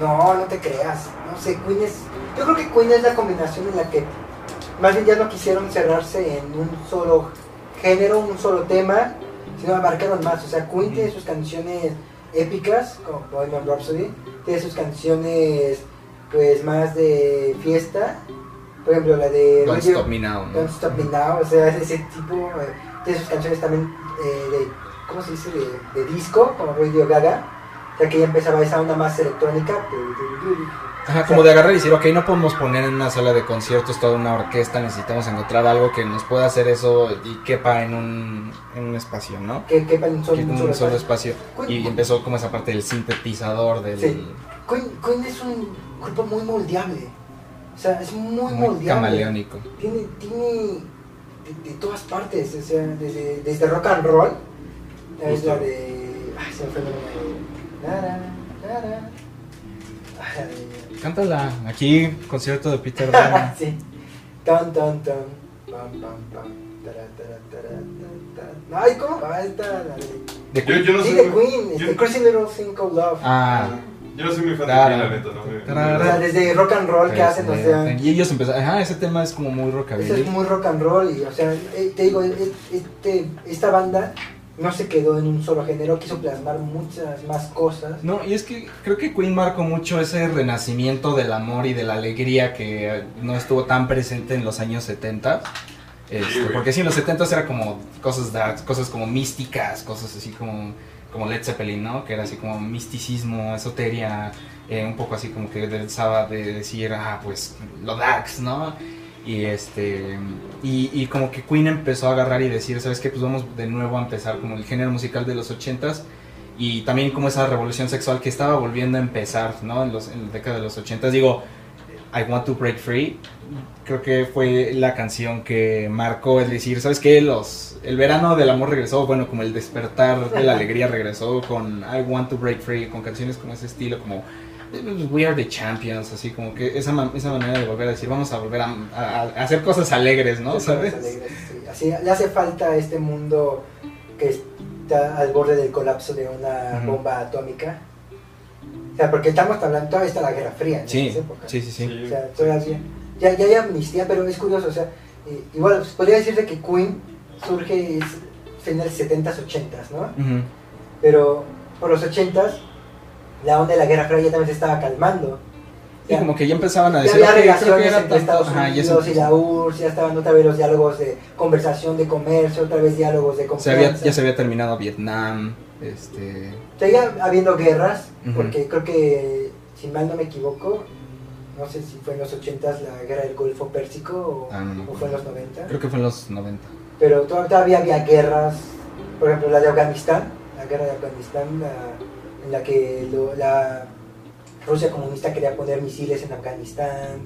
no, no te creas, no sé, Queen es, yo creo que Queen es la combinación en la que más bien ya no quisieron cerrarse en un solo género, un solo tema, sino abarcaron más, o sea, Queen tiene sus canciones épicas, como Bohemian Rhapsody, tiene sus canciones pues más de fiesta, por ejemplo la de Don't Radio- Stop Me Now, ¿no? Don't Stop Me Now, o sea, ese tipo, eh, tiene sus canciones también eh, de, ¿cómo se dice? De, de disco, como Radio Gaga, ya que ya empezaba esa onda más electrónica. Ajá, como de agarrar y decir, ok, no podemos poner en una sala de conciertos toda una orquesta, necesitamos encontrar algo que nos pueda hacer eso y quepa en un, en un espacio, ¿no? Que quepa en un solo, Que en un un solo solo espacio. Y empezó como esa parte del sintetizador, del Sí. Queen, Queen es un grupo muy moldeable, o sea, es muy, muy moldeable. camaleónico. Tiene, tiene de, de todas partes, o sea, desde, desde rock and roll, la de... Ay, se me fue el nombre. Nara, nara. Ah, la de- Cántala, aquí, concierto de Peter Pan. sí. Tan, tan, tan. Pam, pam, pam. Tara, tara, tara, tan. Ay, ¿cómo? Ah, esta, la de. De Yo, yo no Sí, soy de muy- Queen, yo- este, Crazy Little Thing Called Love. Ah, Yo no soy muy fan de. Queen, la neta, no. O sea, desde rock and roll que hacen, o sea. Y ellos empezaron, ajá, ese tema es como muy Eso rockabilly. es muy rock and roll y, o sea, eh, te digo, eh, este, esta banda no se quedó en un solo género, quiso plasmar muchas más cosas. No, y es que creo que Queen marcó mucho ese renacimiento del amor y de la alegría que no estuvo tan presente en los años 70. Este, porque sí, en los 70 era como cosas dark, cosas como místicas, cosas así como, como Led Zeppelin, ¿no? Que era así como misticismo, esoteria, eh, un poco así como que pensaba de decir, ah, pues lo darks, ¿no? Y este y, y como que Queen empezó a agarrar y decir, ¿sabes qué? Pues vamos de nuevo a empezar como el género musical de los 80s y también como esa revolución sexual que estaba volviendo a empezar, ¿no? En, los, en la década de los 80. Digo, I Want to Break Free, creo que fue la canción que marcó, es decir, ¿sabes qué? Los, el verano del amor regresó, bueno, como el despertar de la alegría regresó con I Want to Break Free, con canciones como ese estilo, como We Are the Champions, así como que esa, esa manera de volver a decir, vamos a volver a, a- a hacer cosas alegres, ¿no? ¿Sabes? alegres, sí. Así, le hace falta a este mundo que está al borde del colapso de una Ujú. bomba atómica. O sea, porque estamos hablando, todavía está la Guerra Fría en Sí, esas épocas. sí, sí, sí. Sí. O sea, todavía. Ya, ya hay amnistía, pero es curioso, o sea, igual pues, podría decirse que Queen surge es finales 70s, 80s, ¿no? Ujú. Pero por los 80s, la onda de la Guerra Fría ya también se estaba calmando. Y como que ya empezaban a Ya decir, había "Ok, creo que relaciones entre tanto- Estados ajá, ya se Unidos y empezó". la URSS, ya estaban otra vez los diálogos de conversación, de comercio, otra vez diálogos de Se confianza. había- ya se había terminado Vietnam, este... Seguía habiendo guerras, Ujú. porque creo que, si mal no me equivoco, no sé si fue en los 80s la guerra del Golfo Pérsico o, Ah, no me o fue en los 90. Creo que fue en los 90. Pero to- todavía había guerras, por ejemplo la de Afganistán, la guerra de Afganistán, la- en la que lo- la Rusia comunista quería poner misiles en Afganistán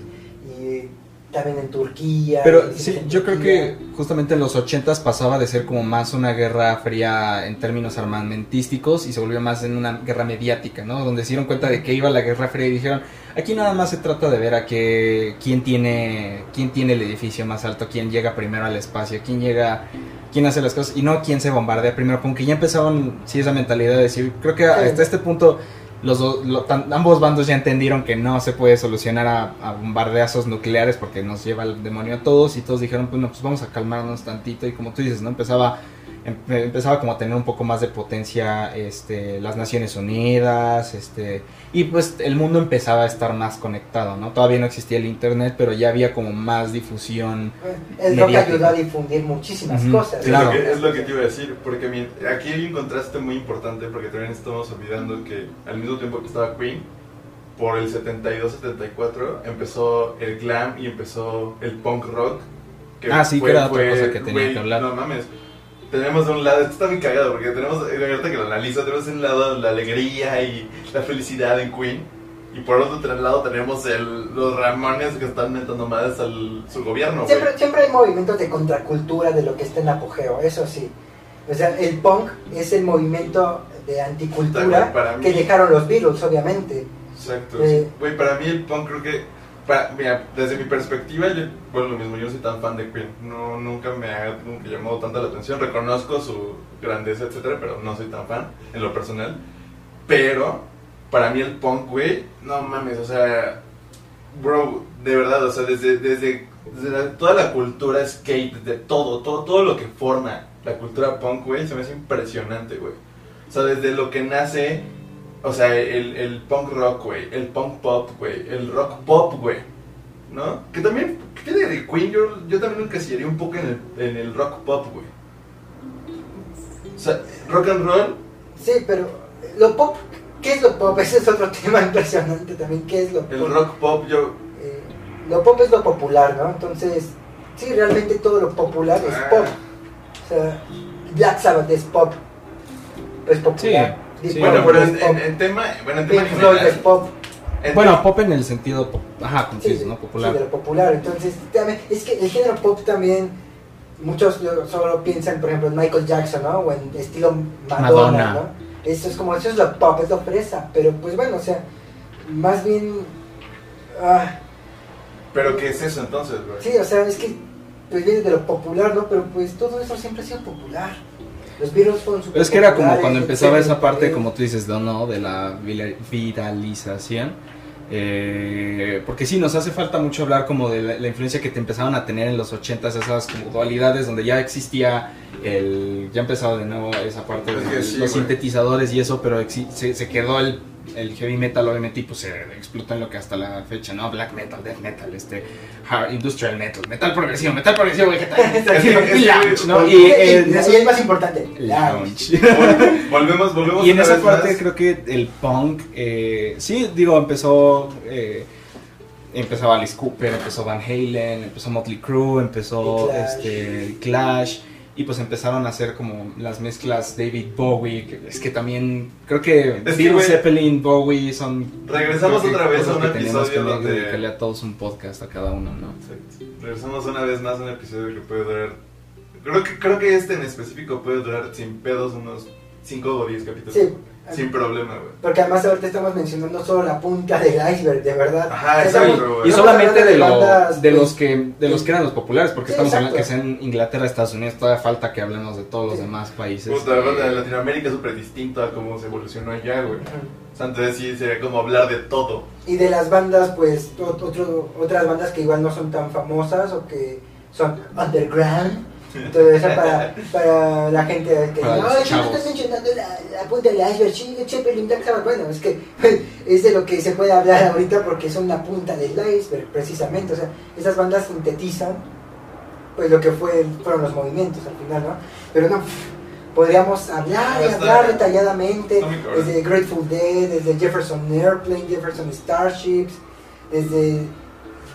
y también en Turquía. Pero sí, yo creo que justamente en los 80s pasaba de ser como más una guerra fría en términos armamentísticos y se volvió más en una guerra mediática, ¿no? Donde se dieron cuenta de que iba la guerra fría y dijeron, aquí nada más se trata de ver a que, quién tiene quién tiene el edificio más alto, quién llega primero al espacio, quién llega quién hace las cosas y no quién se bombardea primero, como que ya empezaban sí esa mentalidad de decir, creo que hasta este punto los dos- lo- tan- ambos bandos ya entendieron que no se puede solucionar a, a bombardeazos nucleares porque nos lleva el demonio a todos y todos dijeron, pues, no, pues vamos a calmarnos tantito y como tú dices, ¿no? Empezaba em- empezaba como a tener un poco más de potencia este, las Naciones Unidas, este, y pues el mundo empezaba a estar más conectado, ¿no? Todavía no existía el internet, pero ya había como más difusión. El rock ayudó a difundir muchísimas cosas. Es, Claro. lo que, es lo que te iba a decir, porque mi- aquí hay un contraste muy importante, porque también estamos olvidando que al mismo tiempo que estaba Queen, por el 72-74 empezó el glam y empezó el punk rock. Ah, sí, que era otra cosa que tenía güey, que hablar. No mames. Tenemos de un lado, esto está bien cagado, porque tenemos, ahorita que lo analizo, tenemos de un lado la alegría y la felicidad en Queen, y por otro lado tenemos el, los Ramones que están metiendo más al su gobierno. Siempre, siempre hay movimientos de contracultura de lo que está en apogeo, eso sí. O sea, el punk es el movimiento de anticultura Para mí- que dejaron los Beatles, obviamente. Exacto. Eh. Güey, para mí el punk creo que, para, mira, desde mi perspectiva, yo, bueno, lo mismo, yo no soy tan fan de Queen. No, nunca me ha nunca llamado tanta la atención. Reconozco su grandeza, etcétera, pero no soy tan fan en lo personal. Pero, para mí el punk, güey, no mames, o sea, bro, de verdad, o sea, desde, desde, desde la- toda la cultura skate, de todo, todo, todo lo que forma la cultura punk, güey, se me hace impresionante, güey. O sea, desde lo que nace, o sea, el, el punk rock, güey, el punk pop, güey, el rock pop, güey, ¿no? Que también, ¿qué tiene de Queen? Yo, yo también me encasillaría un poco en el, en el rock pop, güey. O sea, rock and roll, Sí, pero lo pop, ¿qué es lo pop? Ese es otro tema impresionante también. ¿Qué es lo pop? el rock pop, yo... Eh, lo pop es lo popular, ¿no? Entonces, sí, realmente todo lo popular es Ah. pop. O sea, Black Sabbath es pop. Es popular. Sí, sí. Bueno, pero en, en- en tema, bueno, en tema es pop. en Bueno, pop en el sentido, pop- ajá, Sí, sí, ¿no? sí, Popular. de lo popular. Entonces, también, es que el género pop también, muchos lo- solo piensan, por ejemplo, en Michael Jackson, ¿no? O en estilo Madonna, Madonna. ¿no? Eso es como, eso es lo pop, es lo fresa. Pero pues bueno, o sea, más bien... ah, Pero ¿qué es eso entonces, güey? sí, o sea, es que pues viene de lo popular, ¿no? Pero pues todo eso siempre ha sido popular. Los Beatles fueron super Pero es que era como cuando empezaba esa parte, eh, como tú dices, de, ¿no? de la viralización. Eh, porque sí, nos hace falta mucho hablar como de la, la influencia que te empezaban a tener en los 80s, esas como dualidades donde ya existía el... Ya empezaba de nuevo esa parte de Es que sí, los güey. sintetizadores y eso, pero se quedó el, el heavy metal obviamente pues se explotó en lo que hasta la fecha, ¿no? Black metal, death metal, este, hard, industrial metal, metal progresivo, metal progresivo, vegetal, lounge, ¿no? Y, y es más importante, lounge. Volvemos, volvemos Y en esa parte más. creo que el punk, eh, sí, digo, empezó, eh, empezó Alice Cooper, empezó Van Halen, empezó Motley Crue, empezó Clash. este Clash y pues empezaron a hacer como las mezclas David Bowie, que es que también creo que güey, Zeppelin, Bowie son regresamos que otra vez a un episodio que donde- dedicarle a todos un podcast a cada uno, ¿no? Exacto. Regresamos una vez más a un episodio que puede durar. Creo que, creo que este en específico puede durar sin pedos unos 5 o 10 capítulos. Sí. Sin problema, güey. Porque además ahorita estamos mencionando solo la punta del iceberg, de verdad. Ajá, Estamos- exacto. Y solamente de, lo- bandas, de pues, los que de los que eran los populares, porque Sí, estamos hablando que exacto. en Inglaterra, Estados Unidos, todavía falta que hablemos de todos los demás países. Puta, la verdad, Eh, Latinoamérica es súper distinto a cómo se evolucionó allá, güey. O sea, entonces sí sería como hablar de todo. Y de las bandas, pues, ot- otro, otras bandas que igual no son tan famosas o que son underground. Entonces, eso para, para la gente que Para no, los es que no estás mencionando la, la punta del iceberg, sí, de Zeppelin, Black Sabbath. Bueno, es que es de lo que se puede hablar ahorita porque son la punta del iceberg, precisamente. O sea, esas bandas sintetizan pues lo que fue, fueron los movimientos al final, ¿no? Pero no, podríamos hablar y hablar detalladamente desde Grateful Dead, desde Jefferson Airplane, Jefferson Starships, desde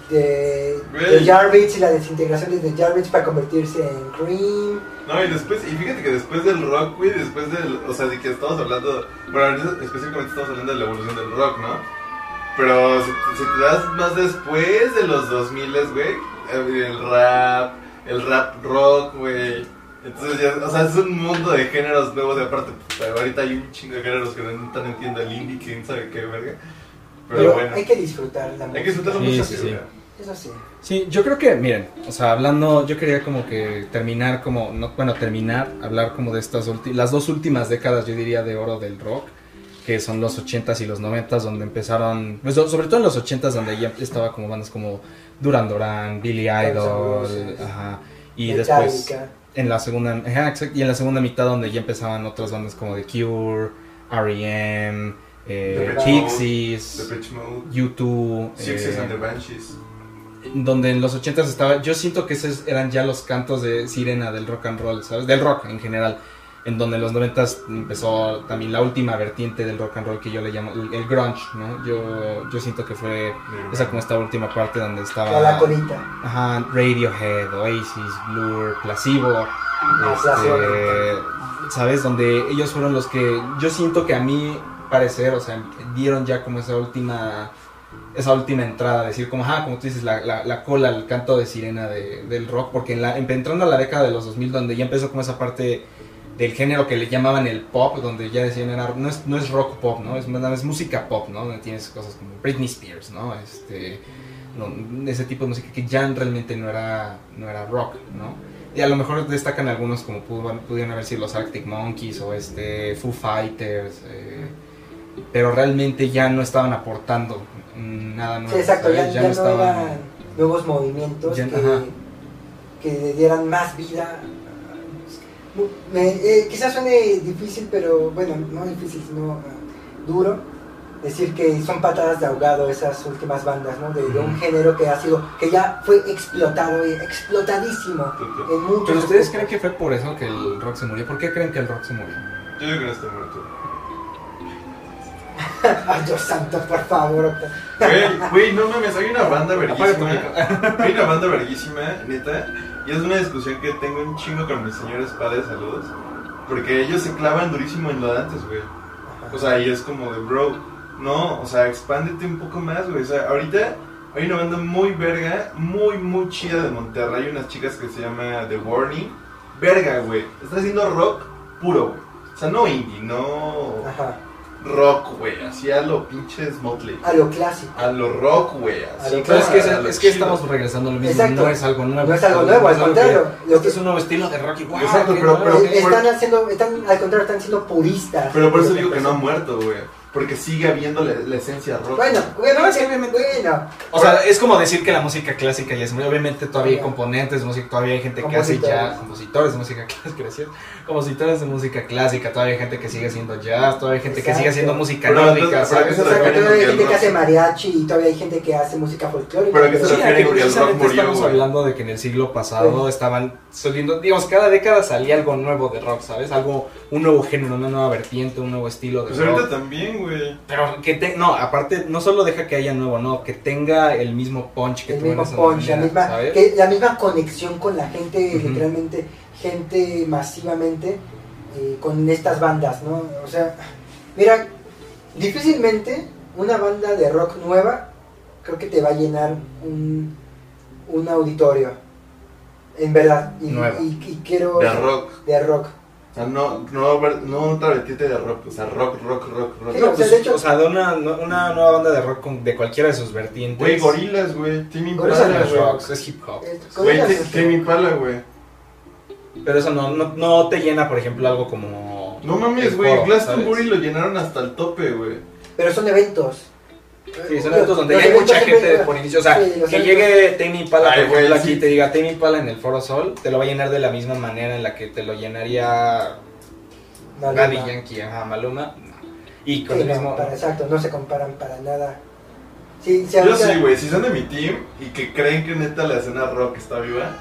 de, de Jarvitz y la desintegración desde Jarvitz para convertirse en Cream. No, y después, y fíjate que después del rock, güey, después del, o sea, de que estamos hablando, bueno, específicamente estamos hablando de la evolución del rock, ¿no? Pero si, si te das más después de los 2000, güey, el rap, el rap rock, güey. Entonces ya, o sea, es un mundo de géneros nuevos, y aparte, ahorita hay un chingo de géneros que no tan entiendo el indie, quién sabe qué, verga. Pero, Pero bueno, hay que disfrutar la hay música. que disfrutarlo Sí, mucho, sí, sí, sí. Güey. Eso sí. Yo creo que, miren, o sea, hablando, yo quería como que terminar como, no, bueno, terminar, hablar como de estas ulti- las dos últimas décadas, yo diría, de oro del rock, que son los 80s y los 90s, donde empezaron, pues so- sobre todo en los 80s, donde ya estaba como bandas como Duran Duran, Billy Idol, ajá, y después... En la segunda, ajá, y en la segunda mitad donde ya empezaban otras bandas como The Cure, R.E.M., eh, Pixies, U2, Sixes eh, and the Banshees. Donde en los 80 estaba, yo siento que esos eran ya los cantos de sirena del rock and roll, ¿sabes? Del rock en general, en donde en los 90 empezó también la última vertiente del rock and roll que yo le llamo el, el grunge, ¿no? Yo, yo siento que fue esa como esta última parte donde estaba... A la colita. Ajá, Radiohead, Oasis, Blur, Placebo, Ah, este, ¿sabes? Donde ellos fueron los que yo siento que a mí parecer, o sea, dieron ya como esa última esa última entrada, decir como, ah, como tú dices, la, la, la cola, el canto de sirena de- del rock, porque en la, en- entrando a la década de los 2000, donde ya empezó como esa parte del género que le llamaban el pop, donde ya decían, era, no, es, no es rock pop, ¿no? Es, es música pop, ¿no? Donde tienes cosas como Britney Spears, ¿no? Este, ese tipo de música que ya realmente no era, no era rock, ¿no? Y a lo mejor destacan algunos como pudieron haber sido los Arctic Monkeys o este Foo Fighters, eh, pero realmente ya no estaban aportando nada nuevo. Sí, exacto, ya, ¿sabes? ya no eran nuevos movimientos Ya- que, ajá. que le dieran más vida. Me- eh, quizás suene difícil, pero bueno, no difícil, sino ah, duro decir que son patadas de ahogado esas últimas bandas, ¿no? De, de un género que ha sido, que ya fue explotado, y explotadísimo en muchos. ¿Pero ustedes creen que fue por eso que el rock se murió? ¿Por qué creen que el rock se murió? Yo digo que no está muerto. Ay, Dios santo, por favor. Güey, güey, no mames, hay una banda verguísima. Hay una banda verguísima, neta. Y es una discusión que tengo un chingo con mis señores padres, saludos. Porque ellos se clavan durísimo en lo de antes, güey. O sea, y es como de, bro, no, o sea, expándete un poco más, güey. O sea, ahorita hay una banda muy verga, muy, muy chida de Monterrey. Hay unas chicas que se llama The Warning. Verga, güey. Está haciendo rock puro, güey. O sea, no indie, no Ajá, rock, güey. Así a lo pinches Motley. a lo clásico. A lo rock, güey. A Así es que, es, es estamos regresando a lo mismo, Exacto. no es algo nuevo. No es algo nuevo, al algo contrario. que- Lo que, es un nuevo estilo de rock igual. Exacto, qué pero- están haciendo, están, al contrario, están siendo puristas. Pero por eso digo que no ha muerto, güey. Porque sigue habiendo la, la esencia rock. Bueno, No, obviamente, es que obviamente- bueno, O sea, es como decir que la música clásica ya es muy. Obviamente todavía hay componentes de música, todavía hay gente que hace jazz, compositores de música clásica. Compositores de música clásica, todavía hay gente que sigue haciendo jazz, todavía hay gente que sigue haciendo música Pero nórdica, entonces, ¿para qué ¿sabes? se o sea, que todavía hay gente que hace mariachi y todavía hay gente que hace música folclórica. Pero ¿a qué se Sí, que el rock murió, estamos güey. hablando de que en el siglo pasado estaban saliendo, digamos, cada década salía algo nuevo de rock, ¿sabes? Algo, un nuevo género, una nueva vertiente, un nuevo estilo de Pues rock. ahorita también, güey. Pero que te, no, aparte, no solo deja que haya nuevo, no, que tenga el mismo punch que el tuvo en mismo esa punch, la manera, misma, ¿sabes? que, la misma conexión con la gente, literalmente, gente masivamente eh, con estas bandas, ¿no? O sea, mira, difícilmente una banda de rock nueva creo que te va a llenar un, un auditorio, en verdad. Y- y quiero... De rock. De rock. O sea, no, no, no otra vertiente de rock. O sea, rock, rock, rock, rock. No, o sea, pues, de hecho- o sea, de una, una nueva banda de rock con- de cualquiera de sus vertientes. Güey, gorilas, güey. Timmy Gorilas Impala, No es rock, es hip hop. Güey, Timmy Impala, güey. Pero eso no, no, no te llena, por ejemplo, algo como. No mames, güey. Glastonbury lo llenaron hasta el tope, güey. Pero son eventos. Sí, son eventos donde ya hay mucha gente por inicio. O sea, que eventos- llegue Tame Impala, por ejemplo, aquí sí. te diga Tame Impala en el Foro Sol, te lo va a llenar de la misma manera en la que te lo llenaría Maluma. Daddy Yankee, ajá, Maluma. Y con Sí, el no, mismo. para- exacto, no se comparan para nada. Sí, Yo sí, güey. Si son de mi team y que creen que neta la escena rock está viva,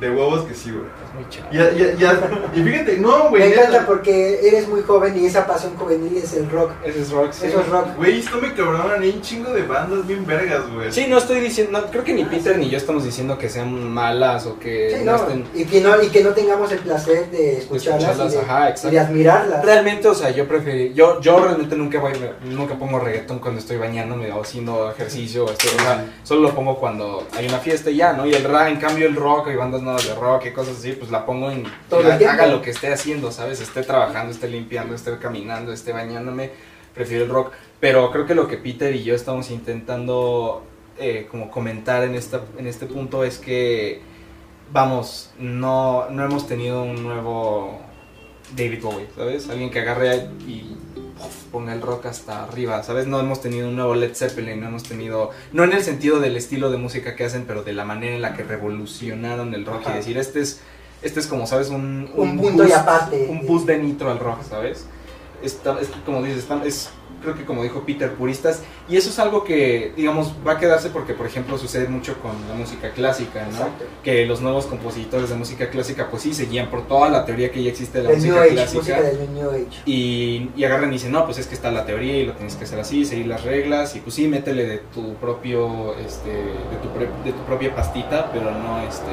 de huevos que sí, güey. Es muy chavo. Ya, ya, ya. Y fíjate, no, güey. Me neta. encanta porque eres muy joven y esa pasión juvenil es el rock. Ese es rock, sí. Eso es rock. Güey, esto me cabronan. Hay un chingo de bandas bien vergas, güey. Sí, no estoy diciendo, no, creo que ni Peter ni yo estamos diciendo que sean malas o que Sí, no no, estén... y, que no, y que no tengamos el placer de escucharlas, escucharlas, y, de, ajá, y de admirarlas. Realmente, o sea, yo prefiero, yo, yo realmente nunca voy, nunca pongo reggaetón cuando estoy bañándome o haciendo ejercicio, o, estoy- o sea, solo lo pongo cuando hay una fiesta y ya, ¿no? Y el rap, en cambio el rock y bandas nuevas de rock y cosas así, pues la pongo en Todo el haga, tiempo. haga lo que esté haciendo, ¿sabes? Esté trabajando, esté limpiando, esté caminando, esté bañándome, prefiero el rock. Pero creo que lo que Peter y yo estamos intentando eh, como comentar en, esta, en este punto es que, vamos, no, no hemos tenido un nuevo David Bowie, ¿sabes? Alguien que agarre y ponga el rock hasta arriba, ¿sabes? No hemos tenido un nuevo Led Zeppelin, no hemos tenido, no en el sentido del estilo de música que hacen, pero de la manera en la que revolucionaron el rock Ajá. y decir, este es este es como, ¿sabes? Un, Un punto y aparte. Un boost de nitro al rock, ¿sabes? Está, es, como dices, está- es, creo que como dijo Peter, puristas. Y eso es algo que, digamos, va a quedarse porque, por ejemplo, sucede mucho con la música clásica, ¿no? Exacto. Que los nuevos compositores de música clásica, pues sí, se guían por toda la teoría que ya existe de la El New música Age, clásica. música New Age. Y, y agarran y dicen, no, pues es que está la teoría y lo tienes que hacer así, seguir las reglas. Y pues sí, métele de tu propio, este, de tu, pre- de tu propia pastita, pero no, este,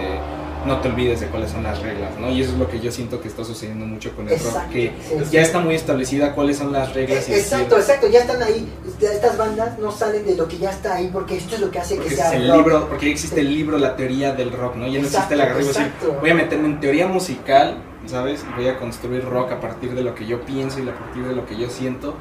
no te olvides de cuáles son las reglas, ¿no? Y eso es lo que yo siento que está sucediendo mucho con el rock, que ya está muy establecida cuáles son las reglas. y Exacto, decir- exacto, ya están ahí. Estas bandas no salen de lo que ya está ahí porque esto es lo que hace que sea el rock. libro, porque existe el libro, la teoría del rock, ¿no? Ya no existe decir, exacto. voy a meterme en teoría musical, ¿sabes? Y voy a construir rock a partir de lo que yo pienso y a partir de lo que yo siento.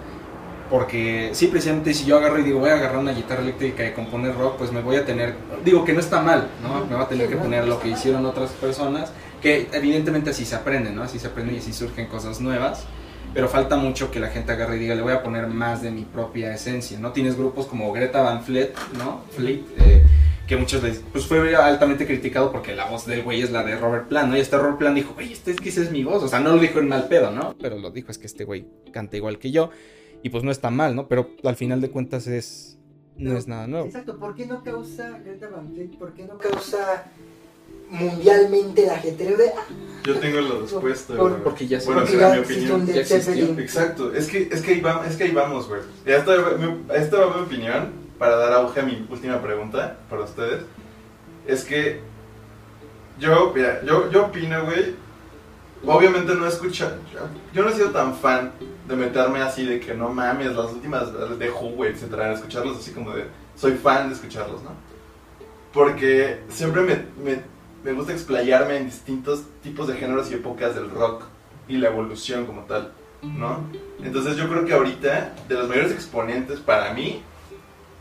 Porque sí, precisamente si yo agarro y digo, voy a agarrar una guitarra eléctrica y componer rock, pues me voy a tener, digo que no está mal, ¿no? Me va a tener Sí, que poner lo que hicieron otras personas, que evidentemente así se aprende, ¿no? Así se aprende y así surgen cosas nuevas. Pero falta mucho que la gente agarre y diga, le voy a poner más de mi propia esencia, ¿no? Tienes grupos como Greta Van Fleet, ¿no? Fleet, eh, que muchos les, pues fue altamente criticado porque la voz del güey es la de Robert Plant, ¿no? Y este Robert Plant dijo, oye, este es que esa es mi voz, o sea, no lo dijo en mal pedo, ¿no? Pero lo dijo, es que este güey canta igual que yo, y pues no está mal, ¿no? Pero al final de cuentas es, no es nada nuevo. Exacto, ¿por qué no causa Greta Van Fleet? ¿Por qué no causa mundialmente la ajetreo de ah, Yo tengo la respuesta, Por- güey. porque ya se- Bueno, es mi opinión. Ya existió. Exacto, es que, es que ahí vamos, es que ahí vamos, güey. Ya esta, va mi- esta va mi opinión para dar auge a mi última pregunta para ustedes. Es que yo, mira, yo, yo opino, güey. Obviamente no escucho. Yo, no he sido tan fan de meterme así de que no mames, las últimas de Who, etcétera. Escucharlos así como de. Soy fan de escucharlos, ¿no? Porque siempre me, me, me gusta explayarme en distintos tipos de géneros y épocas del rock y la evolución como tal, ¿no? Entonces yo creo que ahorita, de los mayores exponentes para mí,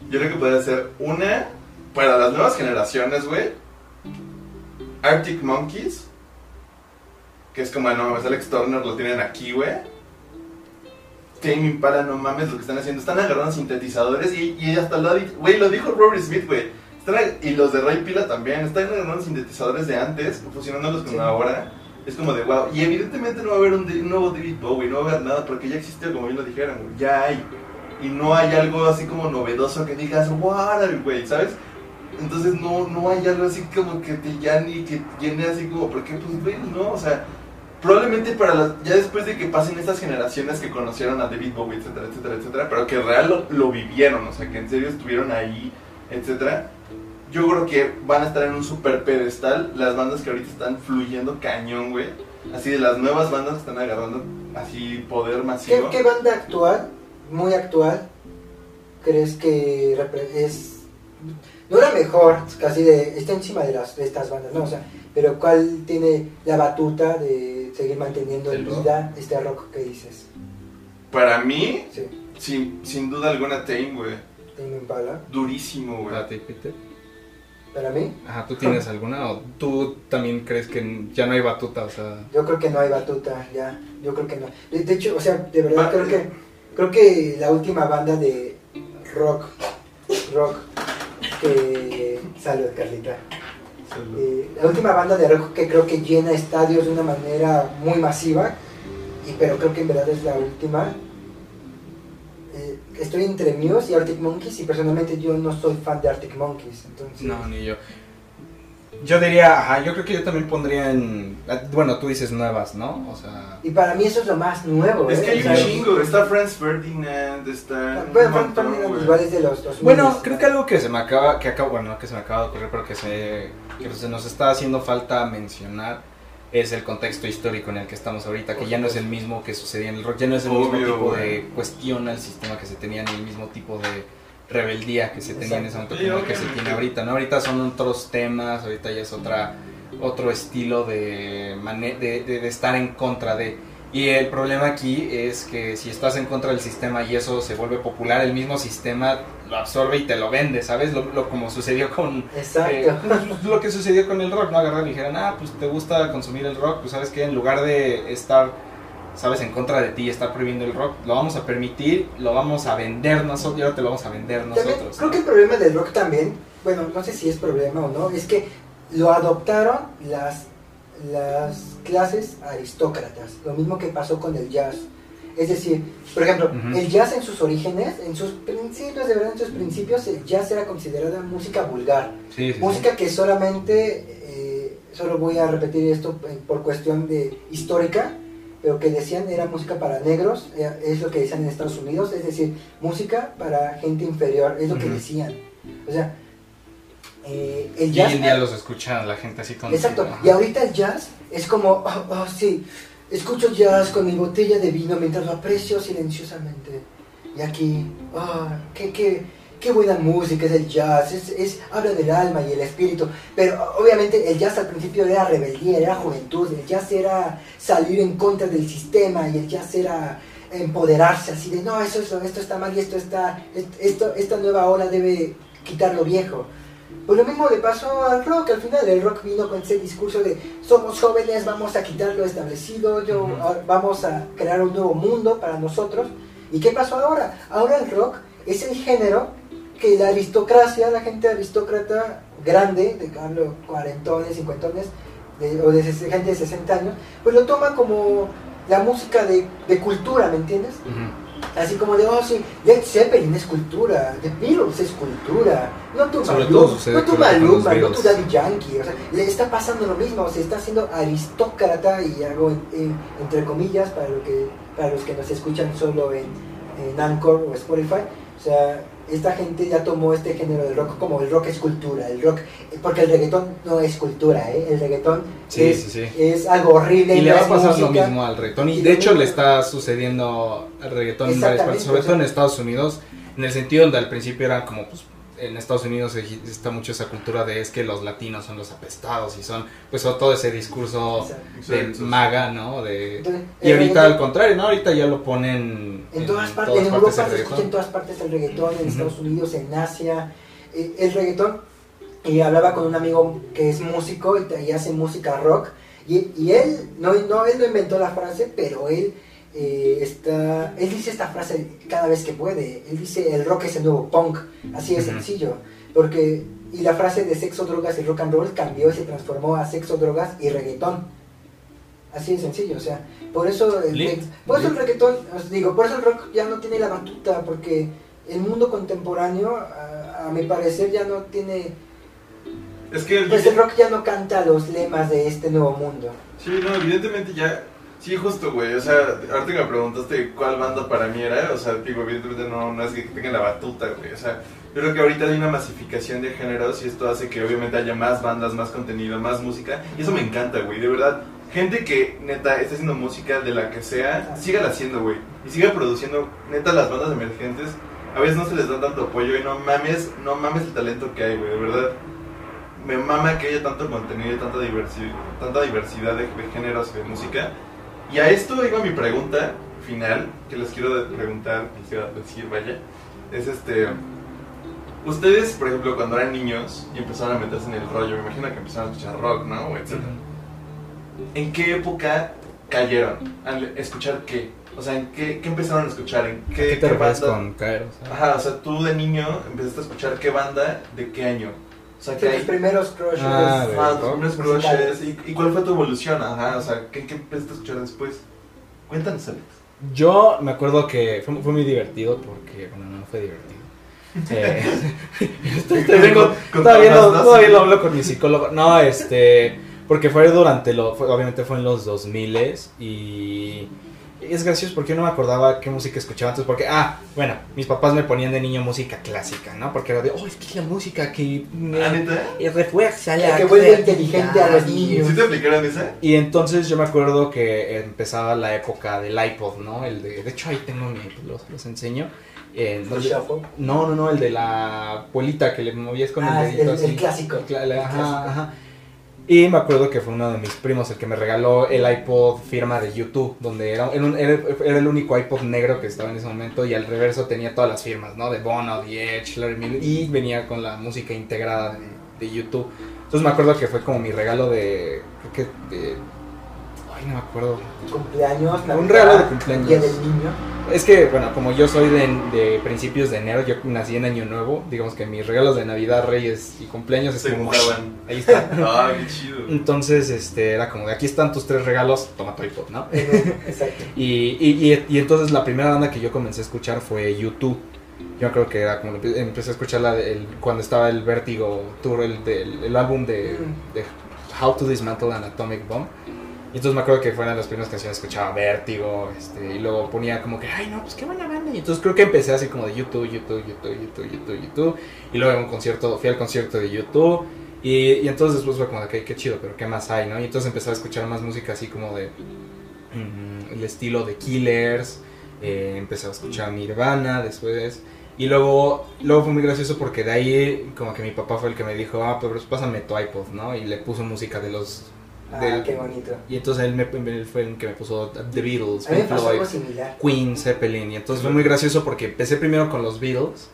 yo creo que podría ser una, para las nuevas generaciones, güey, Arctic Monkeys, que es como, no mames, Alex Turner lo tienen aquí, güey. Tame Impala, no mames lo que están haciendo. Están agarrando sintetizadores y, y hasta lo güey, lo dijo Robert Smith, güey. Y los de Ray Pila también. Están agarrando sintetizadores de antes, fusionándolos con Sí. ahora. Es como de wow. Y evidentemente no va a haber un, un nuevo David Bowie, no va a haber nada porque ya existió, como bien lo dijeron, güey. Ya hay. Y no hay algo así como novedoso que digas, wow, güey, ¿sabes? Entonces no, no hay algo así como que te llane, que llene así como, porque pues, güey, no, o sea, probablemente para las, ya después de que pasen estas generaciones que conocieron a David Bowie, etcétera, etcétera, etcétera, pero que real lo, lo vivieron, o sea, que en serio estuvieron ahí, etcétera, yo creo que van a estar en un super pedestal las bandas que ahorita están fluyendo cañón, güey, así de las nuevas bandas que están agarrando así poder ¿Qué, masivo. qué banda actual, muy actual, crees que es... No la mejor, casi de... Está encima de, las, de estas bandas, ¿no? O sea, pero ¿cuál tiene la batuta de seguir manteniendo en vida este rock que dices? Para mí, Sí, sin, sin duda alguna, Tame, güey, Tame Impala. durísimo, güey. Para ti, Peter. Para mí, Ajá, ¿tú tienes alguna o tú también crees que ya no hay batuta? O sea, yo creo que no hay batuta, ya. Yo creo que no. De, de hecho, o sea, de verdad Va- creo que... Creo que la última banda de rock, rock, que... Salud, Carlita. Eh, la última banda de rock que creo que llena estadios de una manera muy masiva, y, pero creo que en verdad es la última. Eh, estoy entre Muse y Arctic Monkeys y personalmente yo no soy fan de Arctic Monkeys, entonces... no, ni yo. Yo diría, ajá, yo creo que yo también pondría en. Bueno, tú dices nuevas, ¿no? O sea. Y para mí eso es lo más nuevo. Es ¿eh? que hay un chingo, está Franz Ferdinand, está... un Bueno, montón, Frank Ferdinand güey. igual es de los 2000. Bueno, creo que algo que se me acaba, que acaba, bueno, no que se me acaba de ocurrir, pero que se, que se nos está haciendo falta mencionar es el contexto histórico en el que estamos ahorita, que ya no es el mismo que sucedía en el rock, ya no es el mismo Obvio, tipo de cuestión al sistema que se tenía, ni el mismo tipo de rebeldía que se tenía en ese momento como el que se tiene ahorita, ¿no? Ahorita son otros temas, ahorita ya es otra, otro estilo de, mane- de, de- de estar en contra de... Y el problema aquí es que si estás en contra del sistema y eso se vuelve popular, el mismo sistema lo absorbe y te lo vende, ¿sabes? Lo, lo- como sucedió con... Exacto. eh, pues, lo que sucedió con el rock, ¿no? Agarraron y dijeron, ah, pues te gusta consumir el rock, pues sabes que en lugar de estar, sabes, en contra de ti y estar prohibiendo el rock, lo vamos a permitir, lo vamos a vender nosotros, y ahora te lo vamos a vender También, nosotros. creo que el problema del rock también, bueno, no sé si es problema o no, es que lo adoptaron las las clases aristócratas, lo mismo que pasó con el jazz. Es decir, por ejemplo, Ujú. el jazz en sus orígenes, en sus principios, de verdad, en sus principios, el jazz era considerada música vulgar. Sí, sí, sí. Música que solamente, eh, solo voy a repetir esto eh, por cuestión de histórica, pero que decían era música para negros, eh, es lo que decían en Estados Unidos, es decir, música para gente inferior, es lo que Ujú. decían. O sea, eh, el Y hoy en día los escucha la gente así con... Exacto, y ahorita el jazz es como, oh, oh, sí, escucho jazz con mi botella de vino mientras lo aprecio silenciosamente. Y aquí, oh, qué, qué, qué buena música es el jazz, es, es, habla del alma y el espíritu. Pero obviamente el jazz al principio era rebeldía, era juventud, el jazz era salir en contra del sistema y el jazz era empoderarse así de, no, eso, eso esto está mal y esto está, esto, esta nueva ola debe quitar lo viejo. Pues lo mismo le pasó al rock, al final el rock vino con ese discurso de somos jóvenes, vamos a quitar lo establecido, yo, ah, vamos a crear un nuevo mundo para nosotros. ¿Y qué pasó ahora? Ahora el rock es el género que la aristocracia, la gente aristócrata grande, de hablo cuarentones, cincuentones, de- o de gente de 60 años, pues lo toma como la música de, de cultura, ¿me entiendes? Así como de, oh sí, Led Zeppelin es cultura, The Beatles es cultura, no tu Maluma, no tu Maluma, no tu. Daddy Yankee, o sea, le está pasando lo mismo, se está haciendo aristócrata y hago en- entre comillas para, lo que, para los que nos escuchan solo en, en Anchor o Spotify, o sea, esta gente ya tomó este género del rock como el rock es cultura, el rock, porque el reggaetón no es cultura, ¿eh? el reggaetón Sí, es, sí, sí. es algo horrible. Y le va a pasar lo mismo al reggaetón. Y Y de hecho le está sucediendo al reggaetón en varias partes, sobre todo en Estados Unidos, en el sentido donde al principio era como, pues, en Estados Unidos está mucho esa cultura de es que los latinos son los apestados y son, pues, todo ese discurso Exacto. de Exacto. maga, ¿no? De, Entonces, y el ahorita al contrario, ¿no? Ahorita ya lo ponen En todas partes, todas en Europa se escucha en todas partes el reggaetón, en. Estados Unidos, en Asia. Eh, el reggaetón, y hablaba con un amigo que es músico y, y hace música rock, y, y él, no, no, él no inventó la frase, pero él, eh, está, él dice esta frase cada vez que puede. Él dice, el rock es el nuevo punk, así de sencillo. Porque, y la frase de sexo, drogas y rock and roll cambió y se transformó a sexo, drogas y reggaetón. Así de sencillo, o sea, por eso el, Lit. por eso el reggaetón, os digo, por eso el rock ya no tiene la batuta, porque el mundo contemporáneo, a, a mi parecer, ya no tiene, Es que el, pues el rock ya no canta los lemas de este nuevo mundo. Sí, no, evidentemente ya. Sí, justo, güey. O sea, ahorita que me preguntaste cuál banda para mí era, o sea, digo, evidentemente no, no es que tenga la batuta, güey. O sea, yo creo que ahorita hay una masificación de géneros y esto hace que obviamente haya más bandas, más contenido, más música. Y eso me encanta, güey, de verdad. Gente que neta está haciendo música de la que sea, sígala haciendo, güey. Y siga produciendo, neta, las bandas emergentes. A veces no se les da tanto apoyo y no mames, no mames el talento que hay, güey, de verdad me mama que haya tanto contenido y tanta diversidad, tanta diversidad de, de géneros de música. Y a esto iba mi pregunta final, que les quiero preguntar, quisiera decir, vaya, es este... Ustedes, por ejemplo, cuando eran niños y empezaron a meterse en el rollo, me imagino que empezaron a escuchar rock, ¿no? O etcétera. ¿En qué época cayeron? ¿Al escuchar qué? O sea, ¿en qué, qué empezaron a escuchar? ¿En qué, ¿Qué te refieres banda? con caer? O sea? Ajá, o sea, tú de niño empezaste a escuchar qué banda, de qué año. O sea, que Tus hay... primeros crushes. Ah, Ah, tus primeros crushes. ¿Y, y cuál fue tu evolución? Ajá, o sea, ¿qué, qué empezaste a escuchar después? Cuéntanos, Alex. Yo me acuerdo que fue, fue muy divertido porque, bueno, no fue divertido. Eh, estoy- estoy- vengo- Con- todavía, lo, todavía lo hablo con mi psicólogo. No, este, porque fue durante lo, fue- obviamente fue en los 2000 y es gracioso porque yo no me acordaba qué música escuchaba antes porque, ah, bueno, mis papás me ponían de niño música clásica, ¿no? Porque era de, oh, es que es la música que me ¿Ah, eh, refuerza La que vuelve creatividad". inteligente a los niños. ¿Sí te aplicaron esa? Y entonces yo me acuerdo que empezaba la época del iPod, ¿no? El de, de hecho ahí tengo mi, los, los enseño. Eh, shuffle. no, no, no, el de la bolita que le movías con Ah, el dedito el- así. el clásico. El ajá, clásico. ajá. Y me acuerdo que fue uno de mis primos el que me regaló el iPod firma de YouTube, donde era, era, el único iPod negro que estaba en ese momento y al reverso tenía todas las firmas, ¿no? De Bono, The Edge, Larry Miller, y venía con la música integrada de, de YouTube. Entonces me acuerdo que fue como mi regalo de, creo que de, ay, no me acuerdo. Cumpleaños, Un regalo de cumpleaños. Día del niño. Es que, bueno, como yo soy de, de principios de enero, yo nací en Año Nuevo, digamos que mis regalos de Navidad, Reyes y cumpleaños es Se como... juntaban. Ahí está. Ah, qué chido. Entonces, este, era como de aquí están tus tres regalos, toma tu iPod, ¿no? Exacto. Y, y, y, y entonces la primera banda que yo comencé a escuchar fue YouTube. Yo creo que era como empe- empecé a escuchar la de- el- cuando estaba el Vertigo Tour, el, del- el álbum de, Mm. de How to Dismantle an Atomic Bomb. Y entonces me acuerdo que fueron las primeras canciones que escuchaba Vértigo, este, y luego ponía como que, ay no, pues qué buena banda. Y entonces creo que empecé así como de YouTube, YouTube, YouTube, YouTube, YouTube, YouTube. Y luego un concierto, fui al concierto de YouTube. Y, y entonces después fue como de, qué, chido, pero qué más hay, ¿no? Y entonces empecé a escuchar más música así como de mm, el estilo de Killers. eh, empecé a escuchar Nirvana después. Y luego, luego fue muy gracioso porque de ahí como que mi papá fue el que me dijo, ah, pues pásame tu iPod, ¿no? Y le puso música de los... Ah, del- qué bonito. y entonces él, me, él fue el que me puso The Beatles, Pink Floyd, similar. Queen, Zeppelin. Y entonces fue muy gracioso porque empecé primero con los Beatles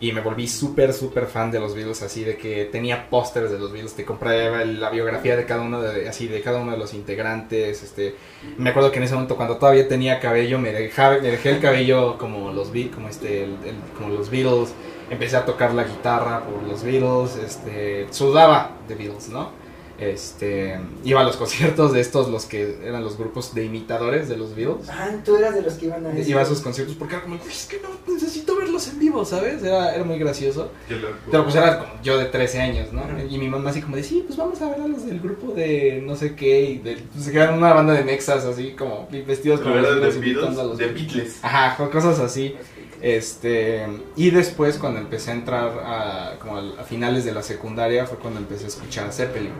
y me volví súper, súper fan de los Beatles, así de que tenía pósters de los Beatles, te compraba la biografía de cada uno de, así, de cada uno de los integrantes. Este, me acuerdo que en ese momento cuando todavía tenía cabello, me, dejaba, me dejé el cabello como los, como este, el- el- como los Beatles. Empecé a tocar la guitarra por los Beatles, este, sudaba de Beatles, ¿no? Este, iba a los conciertos de estos, los que eran los grupos de imitadores de los Beatles. Ah, tú eras de los que iban a ese- Iba a esos conciertos porque era como, "Uy, es que no necesito verlos en vivo, ¿sabes? Era, era muy gracioso. Pero pues era como yo de 13 años, ¿no? Y mi mamá así como de, sí, pues vamos a ver a los del grupo de no sé qué. Y de, pues se quedaron una banda de mexas así como vestidos como eran de Beatles, invitando a los de Beatles. Ajá, co- cosas así. Este, y después cuando empecé a entrar a, como a finales de la secundaria fue cuando empecé a escuchar a Zeppelin.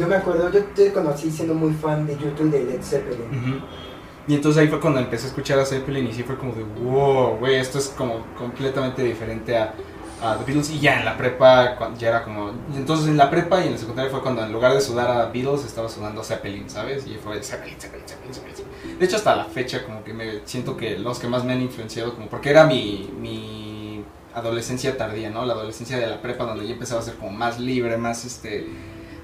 Yo me acuerdo, yo te conocí siendo muy fan de YouTube de Led Zeppelin. Y entonces ahí fue cuando empecé a escuchar a Zeppelin y sí fue como de, wow, güey, esto es como completamente diferente a, a The Beatles. Y ya en la prepa ya era como... entonces en la prepa y en la secundaria fue cuando en lugar de sudar a Beatles estaba sudando a Zeppelin, ¿sabes? Y fue Zeppelin, Zeppelin, Zeppelin. Zeppelin. De hecho hasta la fecha como que me siento que los que más me han influenciado como... Porque era mi... mi adolescencia tardía, ¿no? La adolescencia de la prepa donde yo empezaba a ser como más libre, más este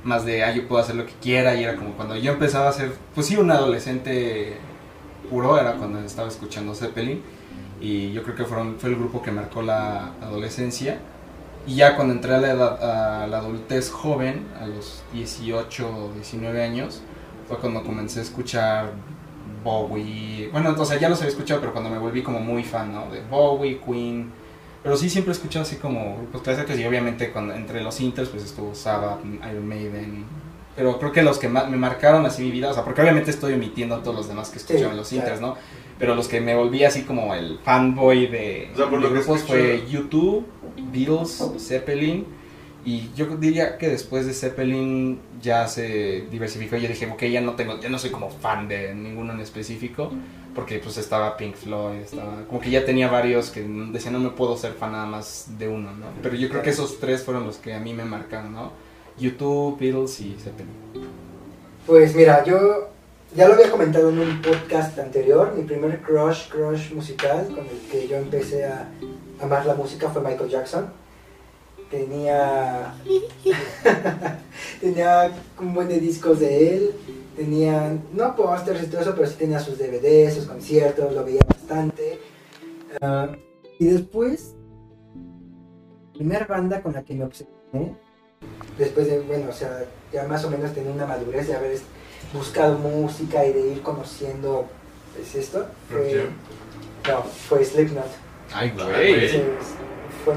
más de, ah, yo puedo hacer lo que quiera, y era como cuando yo empezaba a ser, pues sí, un adolescente puro, era cuando estaba escuchando Zeppelin, y yo creo que fueron, fue el grupo que marcó la adolescencia, y ya cuando entré a la, edad, a la adultez joven, a los 18 o 19 años, fue cuando comencé a escuchar Bowie, bueno, o sea, ya los había escuchado, pero cuando me volví como muy fan, ¿no? De Bowie, Queen, pero sí siempre he escuchado así como grupos clásicos y obviamente cuando, entre los inters pues estuvo Sabbath, Iron Maiden. Pero creo que los que más me marcaron así mi vida, o sea, porque obviamente estoy omitiendo a todos los demás que escuchaban Sí, los claro. inters, ¿no? Pero los que me volví así como el fanboy de, O sea, por de lo que grupos fue YouTube, Beatles, Zeppelin. Y yo diría que después de Zeppelin ya se diversificó. Yo dije, ok, ya no tengo, ya no soy como fan de ninguno en específico porque pues estaba Pink Floyd, estaba como que ya tenía varios que decían no me puedo ser fan nada más de uno, ¿no? Pero yo creo que esos tres fueron los que a mí me marcaron, ¿no? YouTube, Beatles y Zeppelin. Pues mira, yo ya lo había comentado en un podcast anterior, mi primer crush, crush musical con el que yo empecé a amar la música fue Michael Jackson. Tenía tenía un buen de discos de él, tenía no pósters y todo eso, pero sí tenía sus DVDs, sus conciertos, lo veía bastante. Ah, y después, primera banda con la que me obsesioné, después de, bueno, o sea, ya más o menos tenía una madurez de haber buscado música y de ir conociendo pues, esto, fue, no, fue Slipknot. Ay, güey. Sí, fue,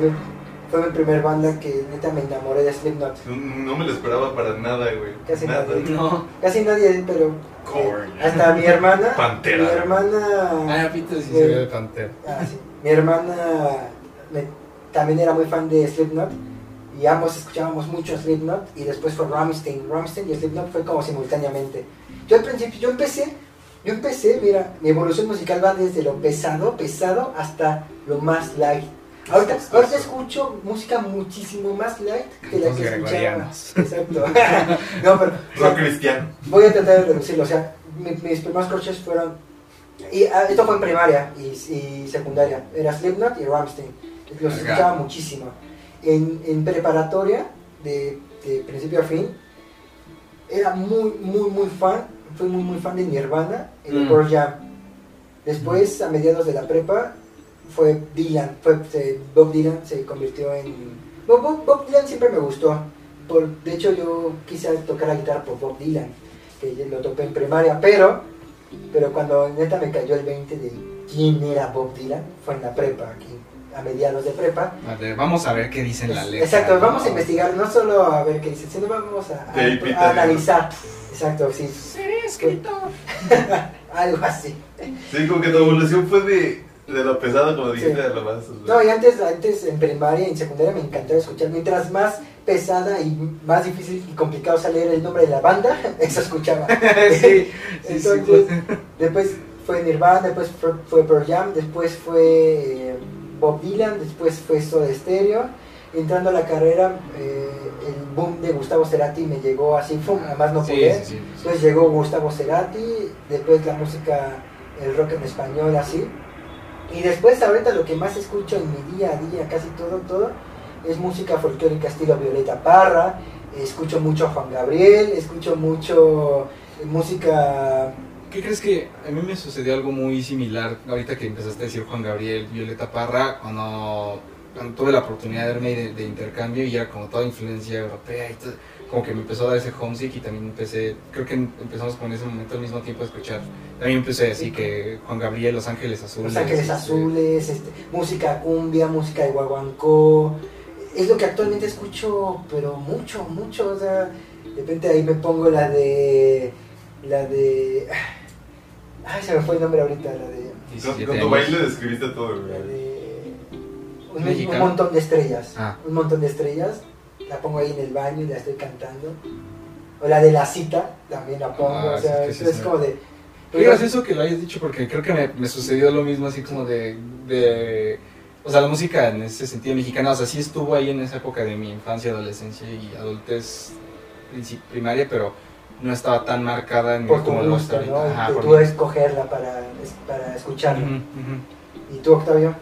fue mi primer banda que neta me enamoré de Slipknot. No, no me lo esperaba para nada, güey. Casi nada. nadie. No. Casi nadie, pero eh, hasta mi hermana, Pantera. mi hermana, Ah, Peter sí se ve de Pantera. ah, sí, mi hermana me- también era muy fan de Slipknot y ambos escuchábamos mucho Slipknot y después fue Rammstein, Rammstein y Slipknot fue como simultáneamente. Yo al principio, yo empecé, yo empecé, mira, mi evolución musical va desde lo pesado, pesado hasta lo más light. Ahorita, ahorita escucho música muchísimo más light que la que escuchaba. Exacto. no, pero o sea, Rock cristiano. voy a tratar de reducirlo. O sea, mi- mis primeros crushes fueron. Y ah, esto fue en primaria y, y secundaria. Era Slipknot y Rammstein. Los Acá. escuchaba muchísimo. En, en preparatoria, de, de principio a fin, era muy, muy, muy fan. fui muy muy fan de Nirvana y de Mm. Pearl Jam. Después, a mediados de la prepa, fue Dylan, fue, se- Bob Dylan se convirtió en... Bob, Bob- Bob Dylan siempre me gustó. Por, de hecho, yo quise tocar la guitarra por Bob Dylan, que lo topé en primaria, pero, pero cuando neta me cayó el 20 de quién era Bob Dylan, fue en la prepa, aquí, a mediados de prepa. Vamos a ver qué dice en la letra. Exacto, ¿no? vamos a investigar, no solo a ver qué dice, sino vamos a, analizar. Exacto, sí, Seré escritor. algo así. Sí, como que tu evolución fue de, de lo pesado, como dijiste, Sí. a lo más. No, y antes, antes en primaria y en secundaria me encantaba escuchar. Mientras más pesada y más difícil y complicado salía el nombre de la banda, eso escuchaba. sí, sí, sí, Entonces, pues. después fue Nirvana, después fue, fue Pearl Jam, después fue eh, Bob Dylan, después fue Soda Stereo. Entrando a la carrera, eh, el boom de Gustavo Cerati me llegó así, ¡fum! a más no Sí, poder. sí, sí, sí. Después llegó Gustavo Cerati, después la música, el rock en español, así. Y después, ahorita lo que más escucho en mi día a día, casi todo, todo, es música folclórica estilo Violeta Parra. Escucho mucho a Juan Gabriel, escucho mucho eh, música. ¿Qué crees que a mí me sucedió algo muy similar ahorita que empezaste a decir Juan Gabriel, Violeta Parra, cuando, tuve la oportunidad de verme de, de intercambio y era como toda influencia europea y todo, como que me empezó a dar ese homesick y también empecé, creo que empezamos con ese momento al mismo tiempo a escuchar, también empecé así que Juan Gabriel, Los Ángeles Azules. Los Ángeles este, Azules, este, música cumbia, música de guaguancó. Es lo que actualmente escucho, pero mucho, mucho. O sea, de repente ahí me pongo la de. La de. Ay, se me fue el nombre ahorita, la de. Con, 17 con tu baile describiste todo, La güey. de. Un, un montón de estrellas. Ah. Un montón de estrellas. La pongo ahí en el baño y la estoy cantando. O la de la cita, también la pongo. Ah, o sea, sí, es sí. como de. Qué gracioso que lo hayas dicho porque creo que me, me sucedió lo mismo así como de, de... O sea, la música en ese sentido mexicana, o sea, sí estuvo ahí en esa época de mi infancia, adolescencia y adultez primaria, pero no estaba tan marcada en Por como lo está ¿no? Ajá, por tú escogerla para, para escucharla. Ujú, ujú. ¿Y tú, Octavio?